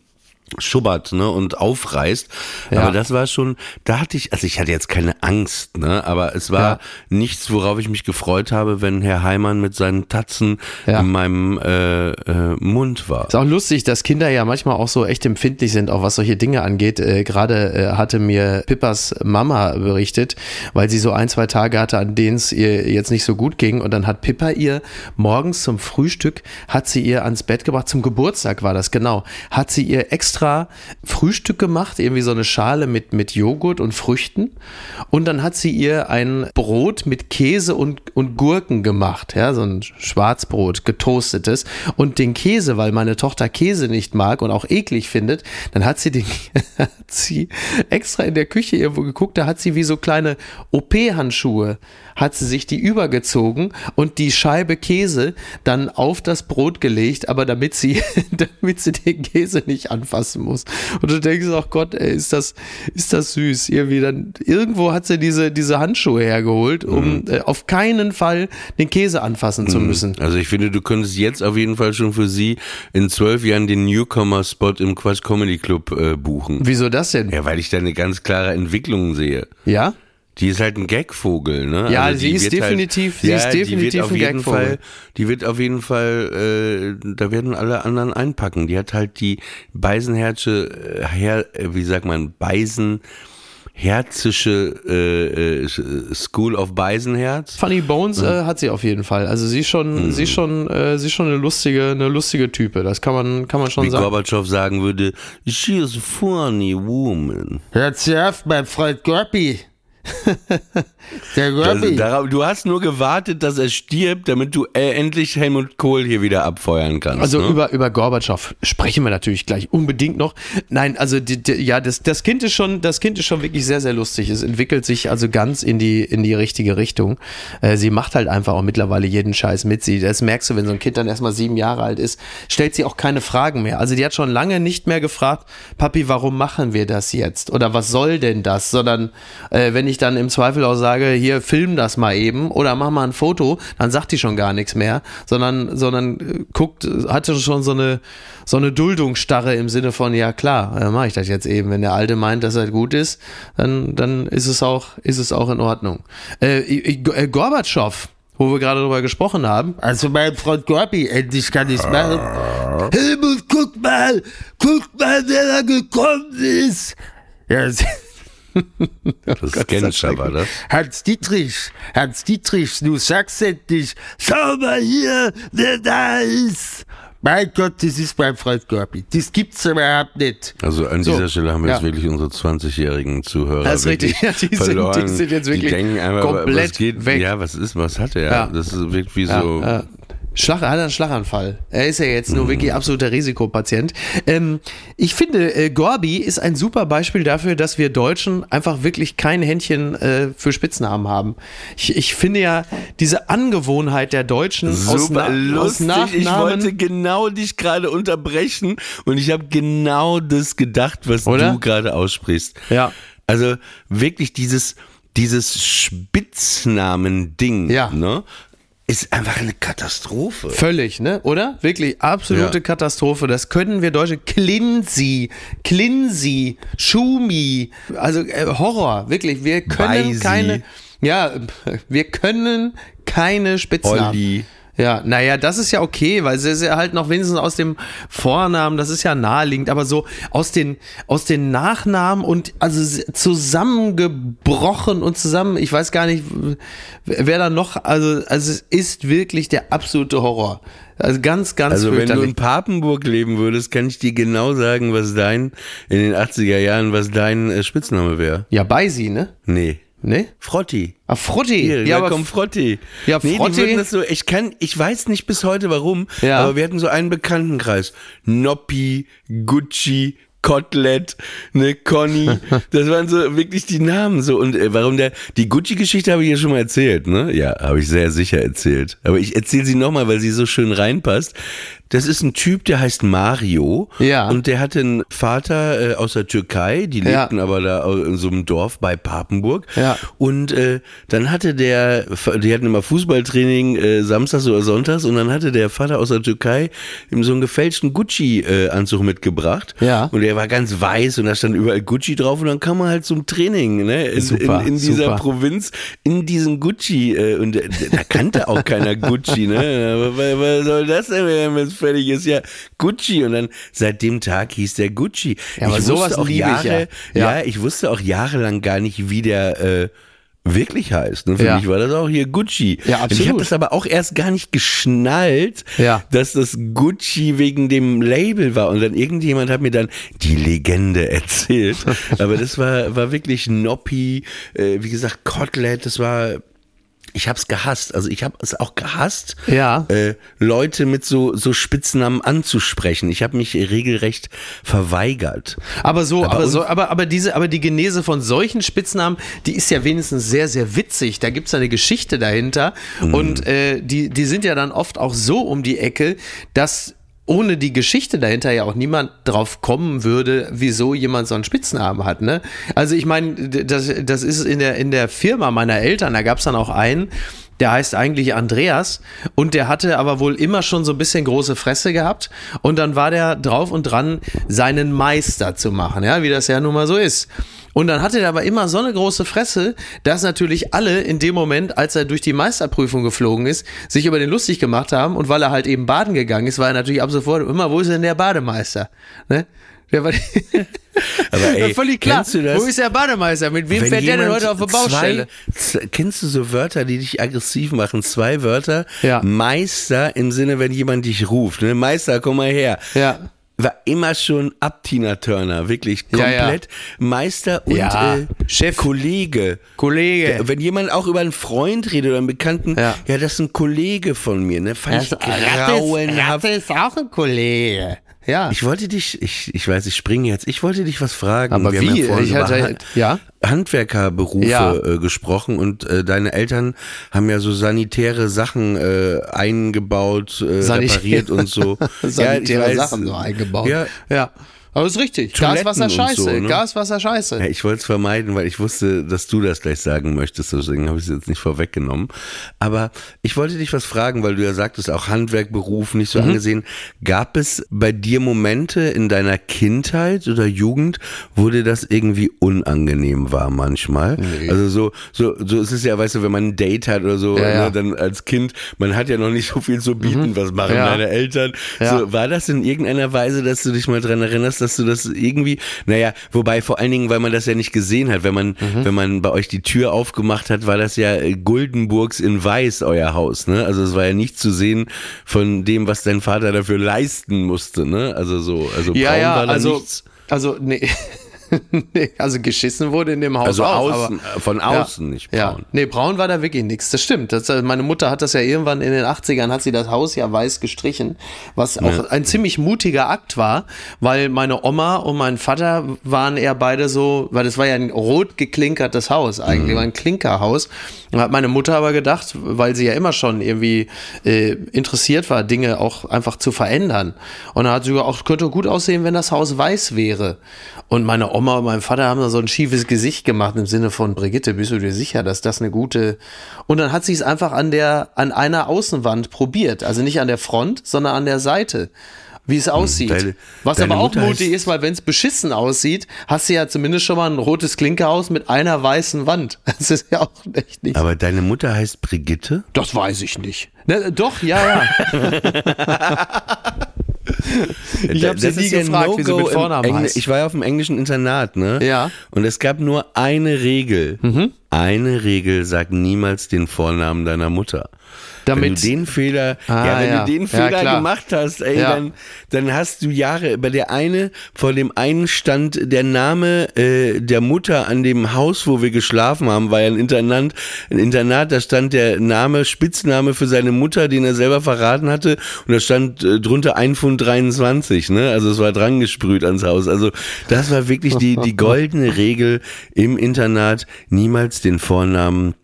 B: schubbert ne, und aufreißt.
C: Ja.
B: Aber das war schon, da hatte ich, also ich hatte jetzt keine Angst, ne, aber es war
C: Ja.
B: nichts, worauf ich mich gefreut habe, wenn Herr Heimann mit seinen Tatzen
C: Ja.
B: in meinem äh, äh, Mund war.
C: Ist auch lustig, dass Kinder ja manchmal auch so echt empfindlich sind, auch was solche Dinge angeht. Äh, Gerade äh, hatte mir Pippas Mama berichtet, weil sie so ein, zwei Tage hatte, an denen es ihr jetzt nicht so gut ging. Und dann hat Pippa ihr morgens zum Frühstück, hat sie ihr ans Bett gebracht, zum Geburtstag war das, genau, hat sie ihr extra extra Frühstück gemacht, irgendwie so eine Schale mit, mit Joghurt und Früchten. Und dann hat sie ihr ein Brot mit Käse und, und Gurken gemacht, ja, so ein Schwarzbrot, getoastetes. Und den Käse, weil meine Tochter Käse nicht mag und auch eklig findet, dann hat sie den, hat sie extra in der Küche irgendwo geguckt, da hat sie wie so kleine OP-Handschuhe, hat sie sich die übergezogen und die Scheibe Käse dann auf das Brot gelegt, aber damit sie, damit sie den Käse nicht anfassen muss. Und du denkst, ach Gott, ey, ist das, ist das süß. Irgendwie dann, irgendwo hat sie diese, diese Handschuhe hergeholt, um äh, auf keinen Fall den Käse anfassen zu müssen.
B: Also ich finde, du könntest jetzt auf jeden Fall schon für sie in zwölf Jahren den Newcomer-Spot im Quatsch Comedy Club äh, buchen.
C: Wieso das denn?
B: Ja, weil ich da eine ganz klare Entwicklung sehe.
C: Ja?
B: Die ist halt ein Gagvogel, ne?
C: Ja,
B: Also
C: sie
B: die
C: ist
B: wird
C: definitiv-
B: halt,
C: sie
B: ja,
C: ist definitiv
B: auf
C: ein
B: jeden
C: Gagvogel.
B: Fall, die wird auf jeden Fall, äh, da werden alle anderen einpacken. Die hat halt die Beisenherzsche, äh, her, äh, wie sagt man, Beisenherzische äh, äh, School of Beisenherz.
C: Funny Bones äh, hat sie auf jeden Fall. Also sie ist schon, sie ist schon, äh, sie ist schon eine lustige, eine lustige Type. Das kann man, kann man schon
B: Wie
C: sagen.
B: Gorbatschow sagen würde, she is a funny woman.
C: Hört sie auf, mein Freund Gorpi. Der Gorpi.
B: darauf, du hast nur gewartet, dass er stirbt, damit du äh, endlich Helmut Kohl hier wieder abfeuern kannst.
C: Also
B: ne?
C: über, über Gorbatschow sprechen wir natürlich gleich unbedingt noch. Nein, also die, die, ja, das, das Kind ist schon, das Kind ist schon wirklich sehr, sehr lustig. Es entwickelt sich also ganz in die, in die richtige Richtung. Äh, sie macht halt einfach auch mittlerweile jeden Scheiß mit. Sie, das merkst du, wenn so ein Kind dann erstmal sieben Jahre alt ist, stellt sie auch keine Fragen mehr. Also die hat schon lange nicht mehr gefragt, Papi, warum machen wir das jetzt? Oder was soll denn das? Sondern äh, wenn ich dann im Zweifel auch sage, hier film das mal eben oder mach mal ein Foto, dann sagt die schon gar nichts mehr, sondern, sondern äh, guckt, hatte schon so eine, so eine Duldungsstarre im Sinne von, ja klar, dann mache ich das jetzt eben. Wenn der Alte meint, dass er gut ist, dann, dann ist es auch, ist es auch in Ordnung. Äh, äh, Gorbatschow, wo wir gerade drüber gesprochen haben. Also mein Freund Gorbi, endlich kann ich machen. Helmut, guck mal, guck mal, wer da gekommen ist. Ja,
B: das ist Genscher, war das?
C: Hans Dietrich, Hans Dietrich, du sagst endlich, schau mal hier, wer da ist. Mein Gott, das ist mein Freund Gorbi. Das gibt's überhaupt nicht.
B: Also an
C: So,
B: dieser Stelle haben wir jetzt
C: ja.
B: wirklich unsere 20-jährigen Zuhörer
C: Das ist richtig. Ja, die sind-
B: verloren.
C: die sind jetzt wirklich
B: die denken einfach,
C: komplett
B: was geht,
C: weg.
B: Ja, was ist, was hat er?
C: Ja.
B: Das ist wirklich wie so.
C: Schlag, er hat einen Schlaganfall. Er ist ja jetzt nur wirklich absoluter Risikopatient. Ähm, ich finde, äh, Gorbi ist ein super Beispiel dafür, dass wir Deutschen einfach wirklich kein Händchen äh, für Spitznamen haben. Ich, ich finde ja diese Angewohnheit der Deutschen aus,
B: Super
C: aus
B: lustig. Ich
C: Nachnamen.
B: wollte genau dich gerade unterbrechen und ich habe genau das gedacht, was
C: Oder?
B: du gerade aussprichst.
C: Ja.
B: Also wirklich dieses, dieses Spitznamen-Ding,
C: Ja.
B: ne? Ist einfach eine Katastrophe.
C: Völlig, ne? Oder? Wirklich absolute
B: Ja.
C: Katastrophe. Das können wir Deutsche. Klinsi, Klinsi, Schumi. Also äh, Horror. Wirklich. Wir können
B: Beisi.
C: keine. Ja, wir können keine Spitznamen.
B: Olli.
C: Ja, naja, das ist ja okay, weil es ist ja halt noch wenigstens aus dem Vornamen, das ist ja naheliegend, aber so aus den, aus den Nachnamen und also zusammengebrochen und zusammen, ich weiß gar nicht, wer da noch, also, also es ist wirklich der absolute Horror. Also ganz, ganz
B: Also wenn du in Papenburg leben würdest, kann ich dir genau sagen, was dein, in den 80er Jahren, was dein äh, Spitzname wäre.
C: Ja, Beisi, ne?
B: Nee.
C: Ne?
B: Frotti.
C: Ah, Frutti.
B: Hier,
C: ja, aber
B: Frotti.
C: Ja,
B: nee,
C: Frotti-
B: Die würden das so, ich kann, ich weiß nicht bis heute warum,
C: Ja.
B: aber wir hatten so einen Bekanntenkreis. Noppi, Gucci, Kotelett, ne, Conny. Das waren so wirklich die Namen so. Und äh, warum der, die Gucci-Geschichte habe ich ja schon mal erzählt, ne? Ja, habe ich sehr sicher erzählt. Aber ich erzähle sie nochmal, weil sie so schön reinpasst. Das ist ein Typ, der heißt Mario.
C: Ja.
B: Und der hatte einen Vater äh, aus der Türkei, die
C: Ja.
B: lebten aber da in so einem Dorf bei Papenburg.
C: Ja.
B: Und äh, dann hatte der, die hatten immer Fußballtraining äh, samstags oder sonntags und dann hatte der Vater aus der Türkei ihm so einen gefälschten Gucci-Anzug mitgebracht.
C: Ja.
B: Und der war ganz weiß und da stand überall Gucci drauf und dann kam man halt zum Training, ne? In,
C: Super,
B: in, in dieser
C: super.
B: Provinz, in diesen Gucci. Äh, und äh, da kannte auch keiner Gucci, ne? Was soll das denn, fertig ist? Ja, Gucci. Und dann seit dem Tag hieß der Gucci.
C: Ja, aber
B: ich
C: sowas
B: wusste auch
C: liebe ich
B: Jahre,
C: ja. Ja.
B: ich wusste auch jahrelang gar nicht, wie der, äh, wirklich heißt. Ne? Für
C: Ja.
B: mich war das auch hier Gucci.
C: Ja,
B: Und Ich
C: absolut.
B: habe das aber auch erst gar nicht geschnallt,
C: Ja.
B: dass das Gucci wegen dem Label war. Und dann irgendjemand hat mir dann die Legende erzählt. aber das war, war wirklich Noppi, äh, wie gesagt, Kotelett, das war. Ich hab's gehasst. Also ich habe es auch gehasst,
C: Ja.
B: äh, Leute mit so, so Spitznamen anzusprechen. Ich habe mich regelrecht verweigert.
C: Aber so, aber,
B: und-
C: so, aber, aber diese, aber die Genese von solchen Spitznamen, die ist ja wenigstens sehr, sehr witzig. Da gibt's eine Geschichte dahinter.
B: Mhm.
C: Und äh, die, die sind ja dann oft auch so um die Ecke, dass ohne die Geschichte dahinter ja auch niemand drauf kommen würde, wieso jemand so einen Spitznamen hat. Ne? Also ich meine, das, das ist in der, in der Firma meiner Eltern, da gab's dann auch einen, der heißt eigentlich Andreas und der hatte aber wohl immer schon so ein bisschen große Fresse gehabt und dann war der drauf und dran, seinen Meister zu machen, ja, wie das ja nun mal so ist. Und dann hatte er aber immer so eine große Fresse, dass natürlich alle in dem Moment, als er durch die Meisterprüfung geflogen ist, sich über den lustig gemacht haben und weil er halt eben baden gegangen ist, war er natürlich ab sofort immer, wo ist denn der Bademeister? Ne? Der war
B: Aber ey,
C: völlig klar.
B: kennst du das?
C: Wo ist der Bademeister? Mit wem
B: Wenn
C: fährt der denn heute auf der Baustelle?
B: Zwei, kennst du so Wörter, die dich aggressiv machen? Zwei Wörter.
C: Ja.
B: Meister im Sinne, wenn jemand dich ruft. Ne? Meister, komm mal her.
C: Ja.
B: War immer schon ab Tina Turner, wirklich
C: Ja, ja.
B: komplett Meister und
C: Ja,
B: äh,
C: Chef.
B: Kollege.
C: Kollege.
B: Wenn jemand auch über einen Freund redet oder einen Bekannten, ja,
C: Ja.
B: das ist ein Kollege von mir, ne? Fand ich
C: Ratte
B: grauenhaft.
C: ist auch ein Kollege. Ja.
B: Ich wollte dich, ich, ich weiß, ich springe jetzt, ich wollte dich was fragen.
C: Aber
B: Wir
C: wie?
B: Ja
C: Ich hatte-
B: Han-
C: ja?
B: Handwerkerberufe
C: Ja.
B: äh, gesprochen und äh, deine Eltern haben ja so sanitäre Sachen äh, eingebaut, äh, repariert und so.
C: Sanitäre
B: ja,
C: Sachen so eingebaut.
B: Ja,
C: ja. Aber ist richtig.
B: Toiletten
C: Gas, Wasser,
B: und
C: Scheiße.
B: so, ne?
C: Gas, Wasser, Scheiße.
B: Ja, ich wollte es vermeiden, weil ich wusste, dass du das gleich sagen möchtest, deswegen habe ich es jetzt nicht vorweggenommen. Aber ich wollte dich was fragen, weil du ja sagtest, auch Handwerk, Beruf nicht
C: Mhm.
B: so angesehen. Gab es bei dir Momente in deiner Kindheit oder Jugend, wo dir das irgendwie unangenehm war manchmal? Also so, so, so ist es ja, weißt du, wenn man ein Date hat oder so,
C: Ja, ja.
B: Ne, dann als Kind, man hat ja noch nicht so viel zu bieten, was machen
C: Ja.
B: deine Eltern?
C: Ja.
B: So, war das in irgendeiner Weise, dass du dich mal dran erinnerst, dass du das irgendwie, naja, wobei vor allen Dingen, weil man das ja nicht gesehen hat, wenn man,
C: Mhm.
B: wenn man bei euch die Tür aufgemacht hat, war das ja äh, Guldenburgs in Weiß, euer Haus, ne? Also es war ja nicht zu sehen von dem, was dein Vater dafür leisten musste, ne? Also so, also
C: ja, ja, also,
B: nichts.
C: also, nee. also geschissen wurde in dem Haus
B: Also
C: auch,
B: außen,
C: aber,
B: äh, von außen, nicht braun.
C: Ja, nee, braun war da wirklich nichts. Das stimmt. Das, äh, meine Mutter hat das ja irgendwann in den 80ern, hat sie das Haus ja weiß gestrichen, was auch ein ziemlich mutiger Akt war, weil meine Oma und mein Vater waren eher beide so, weil das war ja ein rot geklinkertes Haus eigentlich,
B: Mhm.
C: war ein Klinkerhaus. Und hat meine Mutter aber gedacht, weil sie ja immer schon irgendwie äh, interessiert war, Dinge auch einfach zu verändern. Und da hat sie gesagt, auch könnte gut aussehen, wenn das Haus weiß wäre. Und meine Oma und mein Vater haben da so ein schiefes Gesicht gemacht im Sinne von Brigitte, bist du dir sicher, dass das eine gute. Und dann hat sie es einfach an der, an einer Außenwand probiert. Also nicht an der Front, sondern an der Seite. Wie es aussieht.
B: deine-
C: Was
B: deine
C: aber auch
B: Mutter
C: mutig ist, weil wenn es beschissen aussieht, hast du ja zumindest schon mal ein rotes Klinkerhaus mit einer weißen Wand. Das ist ja auch echt nicht.
B: Aber deine Mutter heißt Brigitte?
C: Das weiß ich nicht. Ne, doch, ja, ja. ich habe sie nie gefragt, wie sie mit Vornamen heißt.
B: Ich war ja auf dem englischen Internat, ne?
C: Ja. Mhm.
B: Und es gab nur eine Regel. Eine Regel, sag niemals den Vornamen deiner Mutter. Wenn
C: Damit-
B: du den Fehler,
C: Ah,
B: ja, wenn
C: ja.
B: du den
C: Ja,
B: Fehler
C: klar.
B: gemacht hast, ey,
C: Ja.
B: dann, dann hast du Jahre, bei der eine, vor dem einen stand der Name äh, der Mutter an dem Haus, wo wir geschlafen haben, war ja ein Internat, ein Internat, da stand der Name, Spitzname für seine Mutter, den er selber verraten hatte, und da stand äh, drunter 1 Pfund 23, ne, also es war dran gesprüht ans Haus, also das war wirklich die, die goldene Regel im Internat, niemals den Vornamen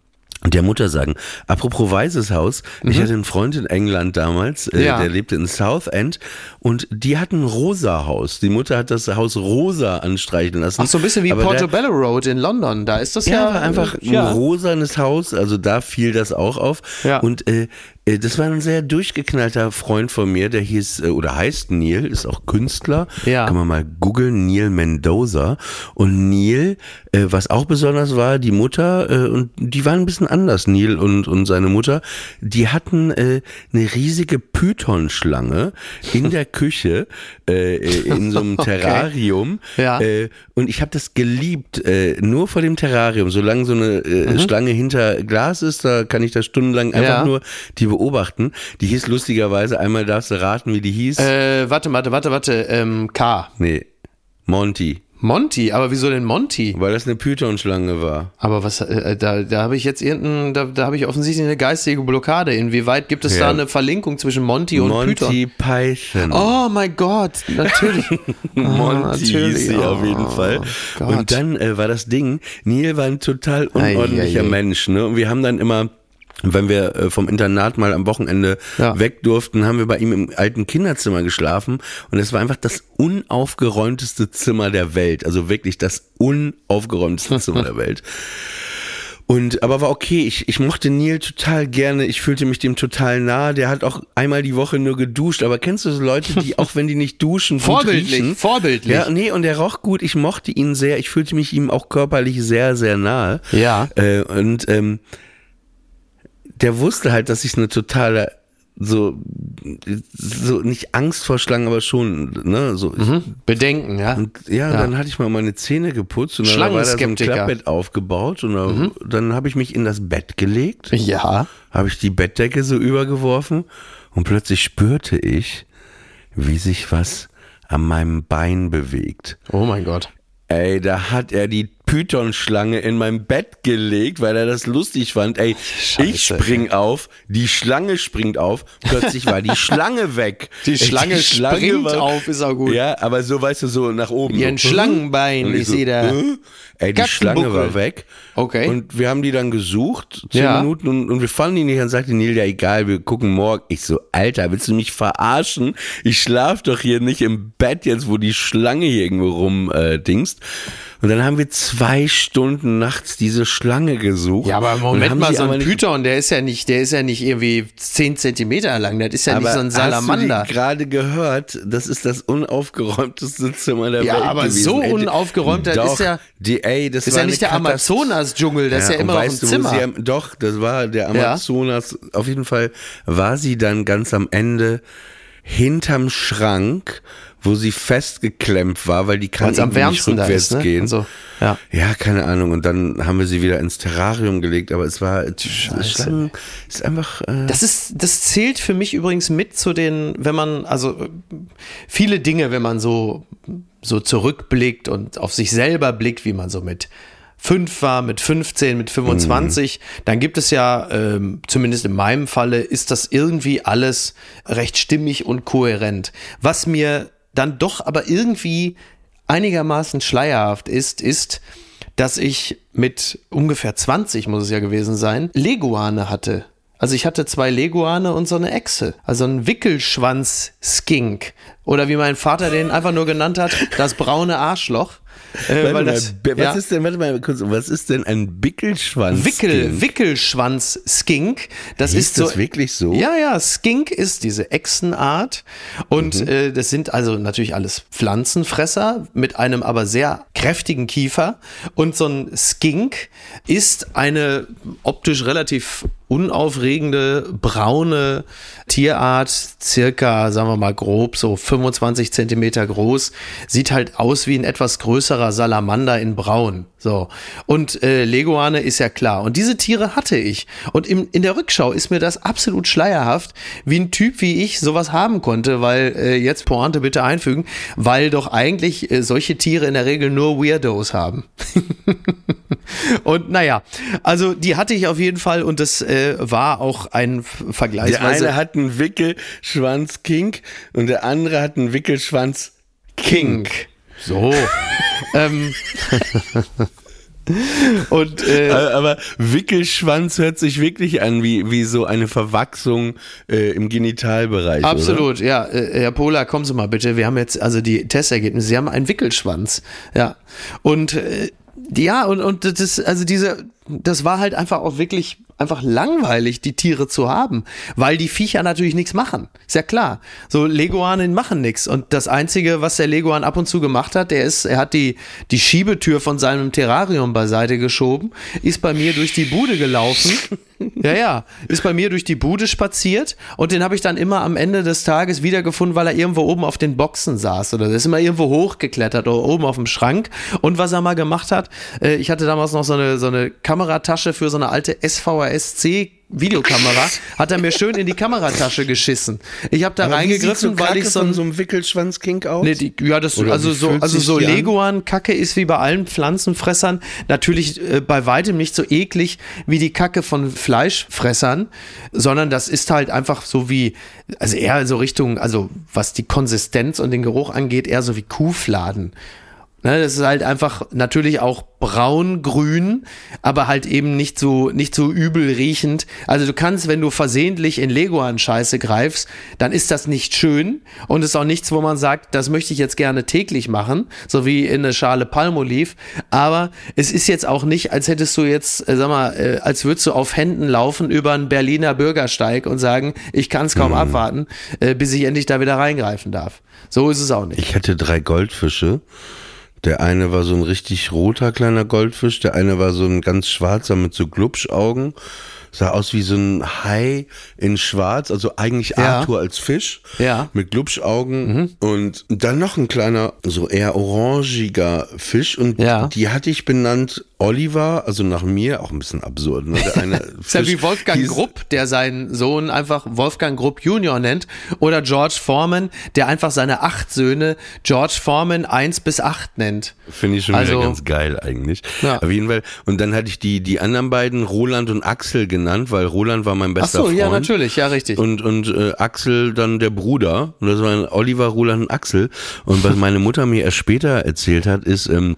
B: der Mutter sagen. Apropos Weißes Haus, ich hatte einen Freund in England damals, äh,
C: Mhm. Ja.
B: der lebte in Southend und die hatten ein rosa Haus. Die Mutter hat das Haus rosa anstreichen lassen.
C: Ach, so ein bisschen wie
B: Aber
C: Portobello Road in London. Da ist das
B: ja,
C: ja,
B: einfach
C: ja.
B: ein rosanes Haus, also da fiel das auch auf.
C: Ja.
B: Und Äh, Das war ein sehr durchgeknallter Freund von mir, der hieß äh, oder heißt Neil, ist auch Künstler.
C: Ja.
B: Kann man mal googeln, Neil Mendoza. Und Neil, äh, was auch besonders war, die Mutter, äh, und die waren ein bisschen anders, Neil und, und seine Mutter, die hatten äh, eine riesige Python-Schlange in der Küche, äh, äh, in so einem
C: Okay.
B: Terrarium.
C: Ja.
B: Äh, und ich habe das geliebt, äh, nur vor dem Terrarium. Solange so eine äh, Schlange hinter Glas ist, da kann ich da stundenlang einfach
C: Mhm. Ja.
B: nur die beobachten. Die hieß lustigerweise, einmal darfst du raten, wie die hieß.
C: Äh, warte, warte, warte, warte. Ähm, K.
B: Nee, Monty.
C: Monty, aber wieso denn Monty?
B: Weil das eine Python-Schlange war.
C: Aber was, äh, da, da habe ich jetzt irgendein, da, da habe ich offensichtlich eine geistige Blockade. Inwieweit gibt es
B: Ja.
C: da eine Verlinkung zwischen Monty und Python?
B: Monty Python.
C: Oh mein Gott, natürlich.
B: Monty
C: natürlich.
B: hieß sie auf jeden
C: Oh
B: Fall.
C: Gott.
B: Und dann äh, war das Ding, Neil war ein total unordentlicher
C: Ei, ei, ei.
B: Mensch. Ne? Und wir haben dann immer, wenn wir äh, vom Internat mal am Wochenende
C: Ja.
B: weg durften, haben wir bei ihm im alten Kinderzimmer geschlafen. Und es war einfach das unaufgeräumteste Zimmer der Welt. Also wirklich das unaufgeräumteste Zimmer der Welt. Und aber war okay, ich, ich mochte Neil total gerne, ich fühlte mich dem total nah. Der hat auch einmal die Woche nur geduscht, aber kennst du so Leute, die auch wenn die nicht duschen,
C: Vorbildlich,
B: riechen?
C: vorbildlich.
B: Ja, nee, und der roch gut, ich mochte ihn sehr, ich fühlte mich ihm auch körperlich sehr, sehr nahe.
C: Ja.
B: Äh, und ähm, der wusste halt, dass ich eine totale so so nicht Angst vor Schlangen, aber schon, ne, so ich,
C: Bedenken, ja.
B: und ja,
C: Ja.
B: dann hatte ich mal meine Zähne geputzt und dann war da so ein. Klappbett aufgebaut und dann, dann habe ich mich in das Bett gelegt,
C: ja.
B: habe ich die Bettdecke so übergeworfen und plötzlich spürte ich, wie sich was an meinem Bein bewegt.
C: Oh mein Gott.
B: Ey, da hat er die Python-Schlange in mein Bett gelegt, weil er das lustig fand. Ey,
C: Scheiße,
B: ich spring auf, die Schlange springt auf, plötzlich war die Schlange weg.
C: Die
B: Ey,
C: Schlange springt auf, ist auch gut.
B: Ja, aber so, weißt du, so nach oben.
C: Wie ein
B: so.
C: Schlangenbein,
B: Und ich
C: ich
B: so,
C: sehe da.
B: Ey, die. Schlange war weg.
C: Okay.
B: Und wir haben die dann gesucht, zehn
C: Ja.
B: Minuten, und, und wir fanden die nicht. Dann sagte Neil, ja egal, wir gucken morgen. Ich so, Alter, willst du mich verarschen? Ich schlaf doch hier nicht im Bett jetzt, wo die Schlange hier irgendwo rumdingst. Äh, und dann haben wir zwei Stunden nachts diese Schlange gesucht.
C: Ja, aber Moment mal, so
B: aber
C: ein Python, der ist ja nicht, der ist ja nicht irgendwie 10 Zentimeter lang, das ist ja nicht so ein Salamander.
B: Hast du gerade gehört? Das ist das unaufgeräumteste Zimmer der
C: Ja,
B: Welt
C: aber
B: gewesen.
C: so
B: Ey,
C: unaufgeräumt, das
B: doch,
C: ist ja-
B: die, ey, das
C: ist ja nicht der
B: Katastrophe.
C: Amazonas-Dschungel, das ist ja immer noch ein
B: du,
C: Zimmer.
B: Sie doch, das war der Amazonas. Auf jeden Fall war sie dann ganz am Ende hinterm Schrank, wo sie festgeklemmt war, weil die kann
C: am
B: nicht rückwärts
C: ist, ne?
B: gehen.
C: Also, ja.
B: Ja, keine Ahnung. Und dann haben wir sie wieder ins Terrarium gelegt, aber es war Schlangen ist einfach. Äh,
C: Das ist, das zählt für mich übrigens mit zu den, wenn man, also viele Dinge, wenn man so, so zurückblickt und auf sich selber blickt, wie man so mit fünf war, mit 15, mit 25, dann gibt es ja, ähm, zumindest in meinem Falle, ist das irgendwie alles recht stimmig und kohärent. Was mir dann doch aber irgendwie einigermaßen schleierhaft ist, ist, dass ich mit ungefähr 20, muss es ja gewesen sein, Leguane hatte. Also ich hatte zwei Leguane und so eine Echse. Also ein Wickelschwanz-Skink. Oder wie mein Vater den einfach nur genannt hat, das braune Arschloch. Äh, weil
B: mal,
C: das,
B: was
C: ja,
B: ist denn, warte mal kurz, was ist denn ein Bickelschwanz?
C: Wickel, Wickelschwanz-Skink. Das
B: Hieß
C: ist so.
B: das wirklich so?
C: Ja, ja, Skink ist diese Echsenart. Und
B: Mhm.
C: äh, das sind also natürlich alles Pflanzenfresser mit einem aber sehr kräftigen Kiefer. Und so ein Skink ist eine optisch relativ unaufregende braune Tierart, circa, sagen wir mal grob, so 25 Zentimeter groß, sieht halt aus wie ein etwas größerer Salamander in braun. So. Und äh, Leguane ist ja klar. Und diese Tiere hatte ich. Und im, in der Rückschau ist mir das absolut schleierhaft, wie ein Typ wie ich sowas haben konnte, weil äh, jetzt Pointe bitte einfügen, weil doch eigentlich äh, solche Tiere in der Regel nur Weirdos haben. und naja, also die hatte ich auf jeden Fall und das äh, war auch ein f-
B: Der
C: vergleichsweise
B: eine hat einen Wickelschwanz King und der andere hat einen Wickelschwanz King.
C: So. ähm, und äh,
B: Äh, Aber Wickelschwanz hört sich wirklich an wie, wie so eine Verwachsung äh, im Genitalbereich. Oder?
C: Absolut, ja. Äh, Herr Pola, kommen Sie mal bitte. Wir haben jetzt also die Testergebnisse. Sie haben einen Wickelschwanz. Ja. Und äh, ja, und, und das ist, also diese, das war halt einfach auch wirklich einfach langweilig, die Tiere zu haben, weil die Viecher natürlich nichts machen. Ist ja klar. So Leguanen machen nichts und das einzige, was der Leguan ab und zu gemacht hat, der ist, er hat die die Schiebetür von seinem Terrarium beiseite geschoben, ist bei mir durch die Bude gelaufen. Ja, ja, ist bei mir durch die Bude spaziert und den habe ich dann immer am Ende des Tages wiedergefunden, weil er irgendwo oben auf den Boxen saß oder der ist immer irgendwo hochgeklettert oder oben auf dem Schrank. Und was er mal gemacht hat, äh, ich hatte damals noch so eine, so eine Kameratasche für so eine alte SVSC Videokamera, hat er mir schön in die Kameratasche geschissen. Ich habe da
B: Aber
C: reingegriffen, weil
B: Kacke
C: ich so
B: von
C: ein
B: so einem Wickelschwanzkink aus?
C: Nee, die, ja, das,
B: Oder
C: also so, also so
B: die an?
C: Leguan-Kacke ist wie bei allen Pflanzenfressern natürlich äh, bei weitem nicht so eklig wie die Kacke von Fleischfressern, sondern das ist halt einfach so wie, also eher so Richtung, also was die Konsistenz und den Geruch angeht, eher so wie Kuhfladen. Ne, das ist halt einfach natürlich auch braun-grün, aber halt eben nicht so, nicht so übel riechend. Also du kannst, wenn du versehentlich in Leguan-Scheiße greifst, dann ist das nicht schön und ist auch nichts, wo man sagt, das möchte ich jetzt gerne täglich machen, so wie in eine Schale Palmolive. Aber es ist jetzt auch nicht, als hättest du jetzt, äh, sag mal, äh, als würdest du auf Händen laufen über einen Berliner Bürgersteig und sagen, ich kann es kaum abwarten, äh, bis ich endlich da wieder reingreifen darf. So ist es auch nicht.
B: Ich hatte drei Goldfische. Der eine war so ein richtig roter kleiner Goldfisch, der eine war so ein ganz schwarzer mit so Glubschaugen. Sah aus wie so ein Hai in schwarz, also eigentlich
C: Ja.
B: Arthur als Fisch.
C: Ja. Mhm.
B: Mit Glubschaugen. Und dann noch ein kleiner, so eher orangiger Fisch. Und
C: Ja.
B: die hatte ich benannt Oliver, also nach mir, auch ein bisschen absurd. Ne? Der eine
C: Ist ja
B: Fisch
C: wie Wolfgang Grupp, der seinen Sohn einfach Wolfgang Grupp Junior nennt. Oder George Foreman, der einfach seine acht Söhne George Foreman 1 bis 8 nennt.
B: Finde ich schon
C: Also-
B: wieder ganz geil eigentlich.
C: Ja.
B: Auf jeden Fall. Und dann hatte ich die, die anderen beiden, Roland und Axel genannt, weil Roland war mein
C: Ach
B: bester
C: so,
B: Freund.
C: ja, natürlich, ja, richtig.
B: Und, und äh, Axel dann der Bruder. Und das waren Oliver, Roland und Axel. Und was meine Mutter mir erst später erzählt hat, ist, ähm,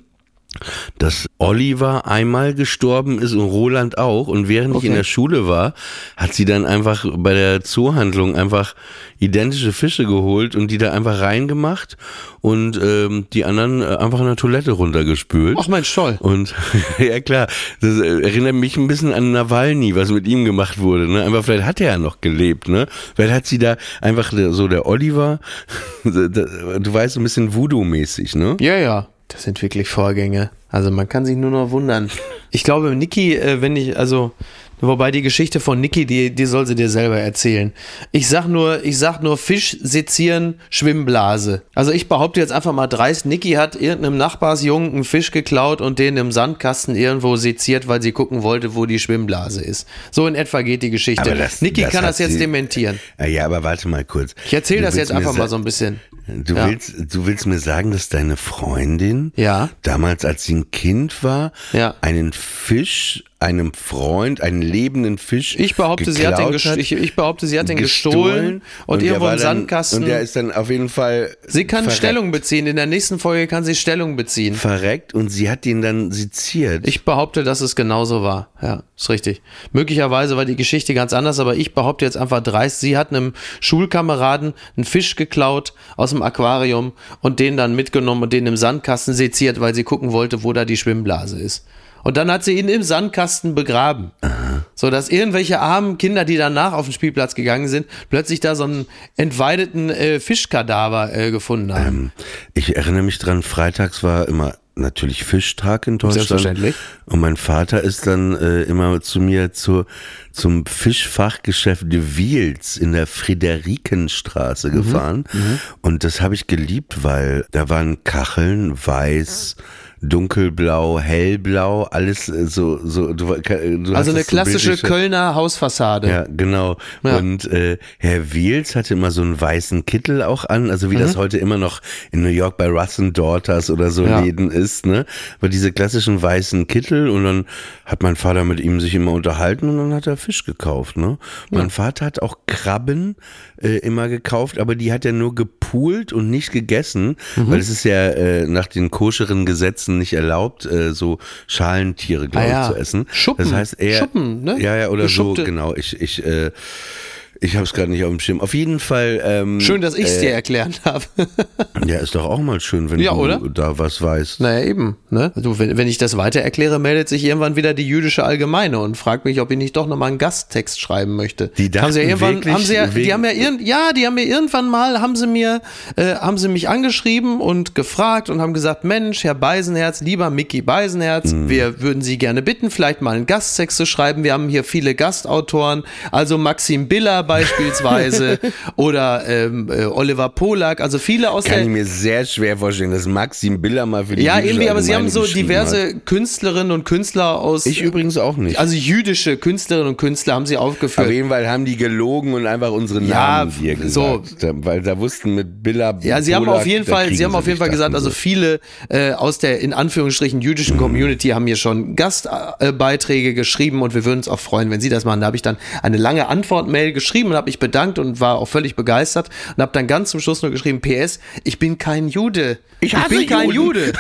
B: dass Oliver einmal gestorben ist und Roland auch. Und während ich in
C: Okay.
B: der Schule war, hat sie dann einfach bei der Zoohandlung einfach identische Fische geholt und die da einfach reingemacht und ähm, die anderen äh, einfach in der Toilette runtergespült.
C: Ach Mensch, toll.
B: Und ja klar, das äh, erinnert mich ein bisschen an Nawalny, was mit ihm gemacht wurde. Ne? Einfach vielleicht hat er ja noch gelebt, ne? Vielleicht hat sie da einfach so der Oliver, du weißt, ein bisschen Voodoo-mäßig, ne?
C: Ja, ja. Das sind wirklich Vorgänge. Also man kann sich nur noch wundern. Ich glaube, Niki, äh, wenn ich, also, wobei die Geschichte von Niki, die, die soll sie dir selber erzählen. Ich sag nur, ich sag nur Fisch sezieren, Schwimmblase. Also ich behaupte jetzt einfach mal dreist, Niki hat irgendeinem Nachbarsjungen einen Fisch geklaut und den im Sandkasten irgendwo seziert, weil sie gucken wollte, wo die Schwimmblase ist. So in etwa geht die Geschichte.
B: Aber das-
C: Niki
B: das
C: kann das jetzt
B: sie-
C: dementieren.
B: Ja, ja, aber warte mal kurz.
C: Ich erzähle das jetzt einfach mal so ein bisschen.
B: Du
C: Ja.
B: willst, du willst mir sagen, dass deine Freundin
C: Ja.
B: damals, als sie ein Kind war,
C: Ja.
B: einen Fisch, einem Freund, einen lebenden Fisch
C: Ich behaupte, sie hat den, gest- ich, ich behaupte, sie hat den gestohlen, und,
B: der
C: irgendwo im
B: dann-
C: Sandkasten.
B: Und der ist dann auf jeden Fall.
C: sie kann
B: verreckt.
C: Stellung beziehen. In der nächsten Folge kann sie Stellung beziehen.
B: Verreckt und sie hat den dann seziert.
C: Ich behaupte, dass es genauso war. Ja, ist richtig. Möglicherweise war die Geschichte ganz anders, aber ich behaupte jetzt einfach dreist, sie hat einem Schulkameraden einen Fisch geklaut aus dem Aquarium und den dann mitgenommen und den im Sandkasten seziert, weil sie gucken wollte, wo da die Schwimmblase ist. Und dann hat sie ihn im Sandkasten begraben. So dass irgendwelche armen Kinder, die danach auf den Spielplatz gegangen sind, plötzlich da so einen entweideten äh, Fischkadaver äh, gefunden haben.
B: Ich erinnere mich dran, freitags war immer natürlich Fischtag in Deutschland.
C: Selbstverständlich.
B: Und mein Vater ist dann äh, immer zu mir zur, zum Fischfachgeschäft de Wiels in der Friederikenstraße
C: Mhm.
B: gefahren. Und das habe ich geliebt, weil da waren Kacheln, weiß, dunkelblau, hellblau, alles äh, so, so, du, du hast
C: Also eine
B: so
C: klassische
B: bildlich-
C: Kölner Hausfassade.
B: ja, genau.
C: Ja.
B: Und äh, Herr Wiels hatte immer so einen weißen Kittel auch an, also wie das heute immer noch in New York bei Russ and Daughters oder so
C: Mhm. Ja.
B: Läden ist, ne? Aber diese klassischen weißen Kittel und dann hat mein Vater mit ihm sich immer unterhalten und dann hat er Fisch gekauft, ne? Mein Vater hat auch Krabben äh, immer gekauft, aber die hat er nur gepoolt und nicht gegessen,
C: Mhm.
B: weil es ist ja äh, nach den koscheren Gesetzen nicht erlaubt, äh, so Schalentiere, glaube
C: Ah ja.
B: ich, zu essen.
C: Schuppen,
B: Das heißt eher,
C: Schuppen, ne?
B: Ja, ja, oder
C: Geschuppte-
B: so, genau. Ich, ich, äh, Ich habe es gerade nicht auf dem Schirm. Auf jeden Fall. Ähm,
C: Schön, dass ich es dir erklärt habe.
B: Ja, ist doch auch mal schön, wenn
C: Ja,
B: du
C: oder?
B: da was weißt.
C: Naja, eben. Ne? Also, wenn, wenn ich das weiter erkläre, meldet sich irgendwann wieder die jüdische Allgemeine und fragt mich, ob ich nicht doch nochmal einen Gasttext schreiben möchte.
B: Die
C: haben sie ja
B: dachten
C: irgendwann,
B: wirklich
C: haben sie ja, die haben ja, irgend, ja, die haben mir irgendwann mal, haben sie mir, äh, haben sie mich angeschrieben und gefragt und haben gesagt, Mensch, Herr Beisenherz, lieber Mickey Beisenherz,
B: Mhm.
C: wir würden Sie gerne bitten, vielleicht mal einen Gasttext zu schreiben. Wir haben hier viele Gastautoren, also Maxim Biller beispielsweise oder ähm, äh, Oliver Polak, also viele aus
B: Kann
C: der
B: ich mir sehr schwer vorstellen, dass Maxim Biller mal für die
C: ja, irgendwie, aber sie haben so diverse
B: Hat.
C: Künstlerinnen und Künstler aus.
B: Ich übrigens auch nicht.
C: Also jüdische Künstlerinnen und Künstler haben sie aufgeführt.
B: Auf jeden Fall haben die gelogen und einfach unsere
C: Ja,
B: Namen dir
C: so.
B: gesagt. Da, weil da wussten mit Billa.
C: ja, sie haben
B: Polak,
C: auf jeden Fall, sie haben auf jeden Fall gesagt, also viele äh, aus der in Anführungsstrichen jüdischen Community haben mir schon Gastbeiträge geschrieben und wir würden uns auch freuen, wenn sie das machen. Da habe ich dann eine lange Antwortmail geschrieben und habe mich bedankt und war auch völlig begeistert und habe dann ganz zum Schluss nur geschrieben: PS, ich bin kein Jude.
B: Ich hasse
C: bin kein
B: Juden.
C: Jude.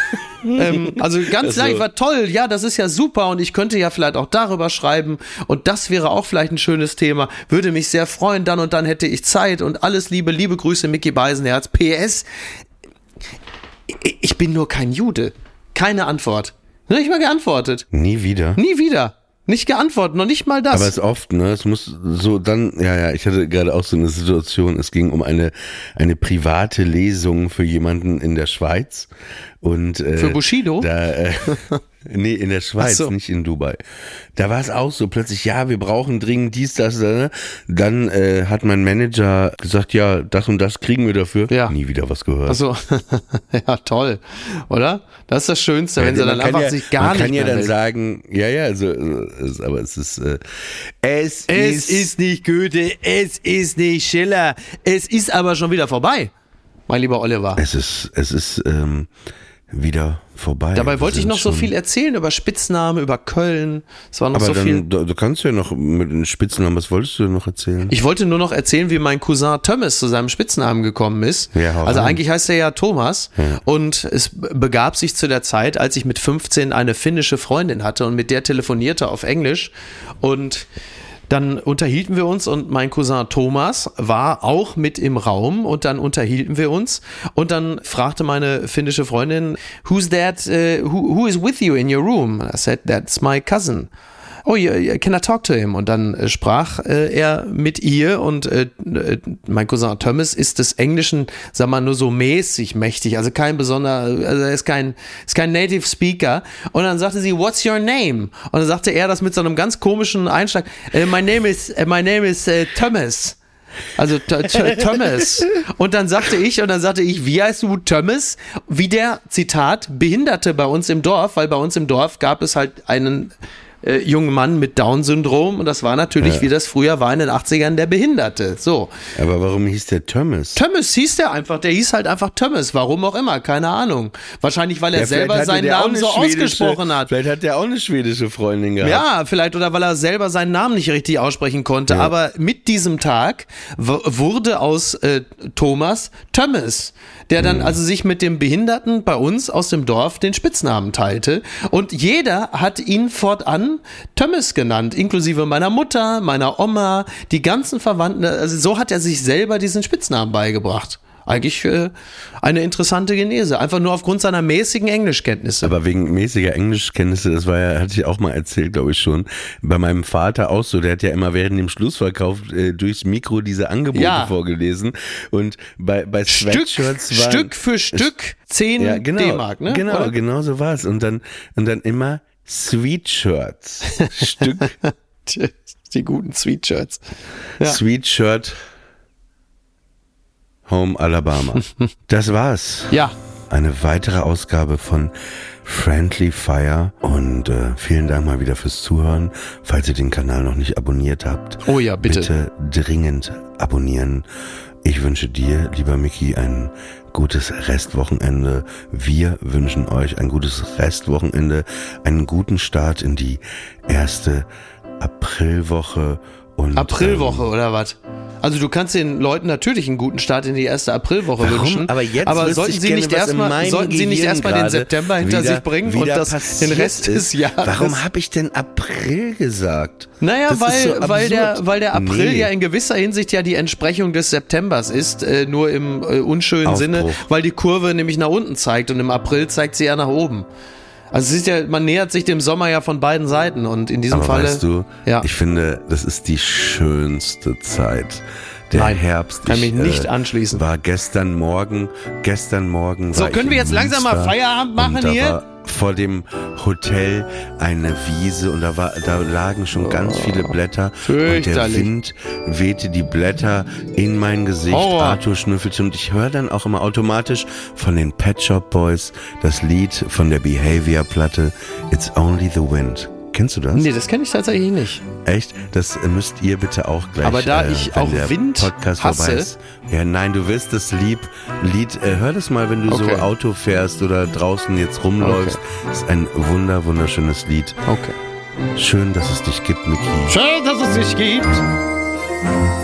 C: ähm, also ganz
B: Also-
C: leicht, war toll, ja, das ist ja super und ich könnte ja vielleicht auch darüber schreiben und das wäre auch vielleicht ein schönes Thema. Würde mich sehr freuen, dann und dann hätte ich Zeit und alles Liebe, liebe Grüße, Mickey Beisenherz. PS, ich- ich bin nur kein Jude. Keine Antwort. Nicht mal geantwortet.
B: Nie wieder.
C: Nie wieder. Nicht geantwortet, noch nicht mal das.
B: Aber es ist oft, ne? Es muss so dann, ja, ja, ich hatte gerade auch so eine Situation, es ging um eine, eine private Lesung für jemanden in der Schweiz. Und, äh,
C: Für Bushido?
B: Da, äh, nee, in der Schweiz,
C: so.
B: nicht in Dubai. Da war es auch so, plötzlich, ja, wir brauchen dringend dies, das, das. Dann äh, hat mein Manager gesagt, ja, das und das kriegen wir dafür.
C: Ja.
B: Nie wieder was gehört.
C: also, ja, toll. Oder? Das ist das Schönste, wenn sie
B: man
C: dann einfach
B: ja,
C: sich gar
B: man
C: nicht
B: kann ja dann
C: melden.
B: sagen, ja, ja, also, äh, aber es ist, äh, es,
C: Es ist nicht Goethe, es ist nicht Schiller, es ist aber schon wieder vorbei, mein lieber Oliver.
B: Es ist, es ist ähm, wieder vorbei.
C: Dabei wollte ich noch so viel erzählen über Spitznamen, über Köln. Es war noch
B: Aber
C: so viel.
B: dann, du, du kannst ja noch mit den Spitznamen, was wolltest du denn noch erzählen?
C: Ich wollte nur noch erzählen, wie mein Cousin Thomas zu seinem Spitznamen gekommen ist.
B: Ja,
C: also
B: rein.
C: eigentlich heißt er ja Thomas. Und es begab sich zu der Zeit, als ich mit 15 eine finnische Freundin hatte und mit der telefonierte auf Englisch. Und dann unterhielten wir uns und mein Cousin Thomas war auch mit im Raum und dann unterhielten wir uns und dann fragte meine finnische Freundin, who's that, uh, who, who is with you in your room? I said, that's my cousin. Oh, can I talk to him? Und dann äh, sprach äh, er mit ihr und äh, äh, mein Cousin Thomas ist des Englischen, sag mal, nur so mäßig mächtig, also kein besonderer, also er ist kein, ist kein Native Speaker. Und dann sagte sie, what's your name? Und dann sagte er das mit so einem ganz komischen Einschlag, äh, my name is, äh, my name is Thomas. Also Thomas. Und dann sagte ich, und dann sagte ich, wie heißt du Thomas? Wie der, Zitat, Behinderte bei uns im Dorf, weil bei uns im Dorf gab es halt einen äh, jungen Mann mit Down-Syndrom und das war natürlich, wie das früher war in den 80ern, der Behinderte. So.
B: Aber warum hieß der Thomas?
C: Thomas hieß der einfach, der hieß halt einfach Thomas, warum auch immer, keine Ahnung. Wahrscheinlich, weil er
B: Ja,
C: selber seinen Namen so ausgesprochen hat.
B: Vielleicht hat der auch eine schwedische Freundin gehabt.
C: Ja, vielleicht oder weil er selber seinen Namen nicht richtig aussprechen konnte. Aber mit diesem Tag wurde aus äh, Thomas Thomas, der dann also sich mit dem Behinderten bei uns aus dem Dorf den Spitznamen teilte. Und jeder hat ihn fortan Thomas genannt, inklusive meiner Mutter, meiner Oma, die ganzen Verwandten. Also so hat er sich selber diesen Spitznamen beigebracht. Eigentlich äh, eine interessante Genese, einfach nur aufgrund seiner mäßigen Englischkenntnisse.
B: Aber wegen mäßiger Englischkenntnisse, das war ja, hatte ich auch mal erzählt, glaube ich schon, bei meinem Vater auch so, der hat ja immer während dem Schlussverkauf äh, durchs Mikro diese Angebote
C: Ja.
B: vorgelesen und bei, bei
C: Stück,
B: Sweatshirts waren,
C: Stück für Stück 10
B: ja, genau,
C: D-Mark, ne?
B: Genau,
C: Oder?
B: genau so war es. Und dann, und dann immer Sweet Shirts. Stück
C: Die guten Sweatshirts. Ja.
B: Sweet Shirt Home Alabama. Das war's.
C: Ja,
B: Eine weitere Ausgabe von Friendly Fire und äh, vielen Dank mal wieder fürs Zuhören. Falls ihr den Kanal noch nicht abonniert habt,
C: Oh ja, bitte.
B: bitte dringend abonnieren. Ich wünsche dir, lieber Mickey, ein gutes Restwochenende. Wir wünschen euch ein gutes Restwochenende, einen guten Start in die erste Aprilwoche und
C: Aprilwoche oder was? Also du kannst den Leuten natürlich einen guten Start in die erste Aprilwoche
B: Warum?
C: wünschen.
B: Aber jetzt
C: aber sollten sie nicht erstmal sollten sie nicht erstmal den September hinter
B: wieder-
C: sich bringen und das, den Rest
B: ist.
C: des Jahres?
B: Warum habe ich denn April gesagt?
C: Naja,
B: Das
C: weil,
B: so
C: weil, der, weil der April
B: Nee.
C: ja in gewisser Hinsicht ja die Entsprechung des Septembers ist, äh, nur im äh, unschönen
B: Aufbruch.
C: Sinne, weil die Kurve nämlich nach unten zeigt und im April zeigt sie ja nach oben. Also es ist ja, man nähert sich dem Sommer ja von beiden Seiten und in diesem
B: Aber
C: Falle.
B: weißt du,
C: ja.
B: ich finde, das ist die schönste Zeit. Der
C: Nein,
B: Herbst.
C: kann
B: ich,
C: mich nicht anschließen.
B: War gestern Morgen, gestern Morgen
C: So, können wir jetzt langsam mal Feierabend machen hier?
B: Vor dem Hotel eine Wiese und da war, da lagen schon ganz viele Blätter und der. Wind wehte die Blätter in mein Gesicht.
C: Horror.
B: Arthur schnüffelte und ich höre dann auch immer automatisch von den Pet Shop Boys das Lied von der Behavior Platte It's Only the Wind. Kennst du das?
C: Nee, das kenne ich tatsächlich nicht.
B: Echt? Das müsst ihr bitte auch gleich.
C: Aber da
B: äh,
C: ich auch Wind
B: Podcast
C: hasse-
B: ist. Ja, nein, du wirst das Lieb, Lied, äh, hör das mal, wenn du
C: Okay.
B: so Auto fährst oder draußen jetzt rumläufst. Das ist ein wunder, wunderschönes Lied.
C: Okay.
B: Schön, dass es dich gibt, Miki.
C: Schön, dass es dich gibt.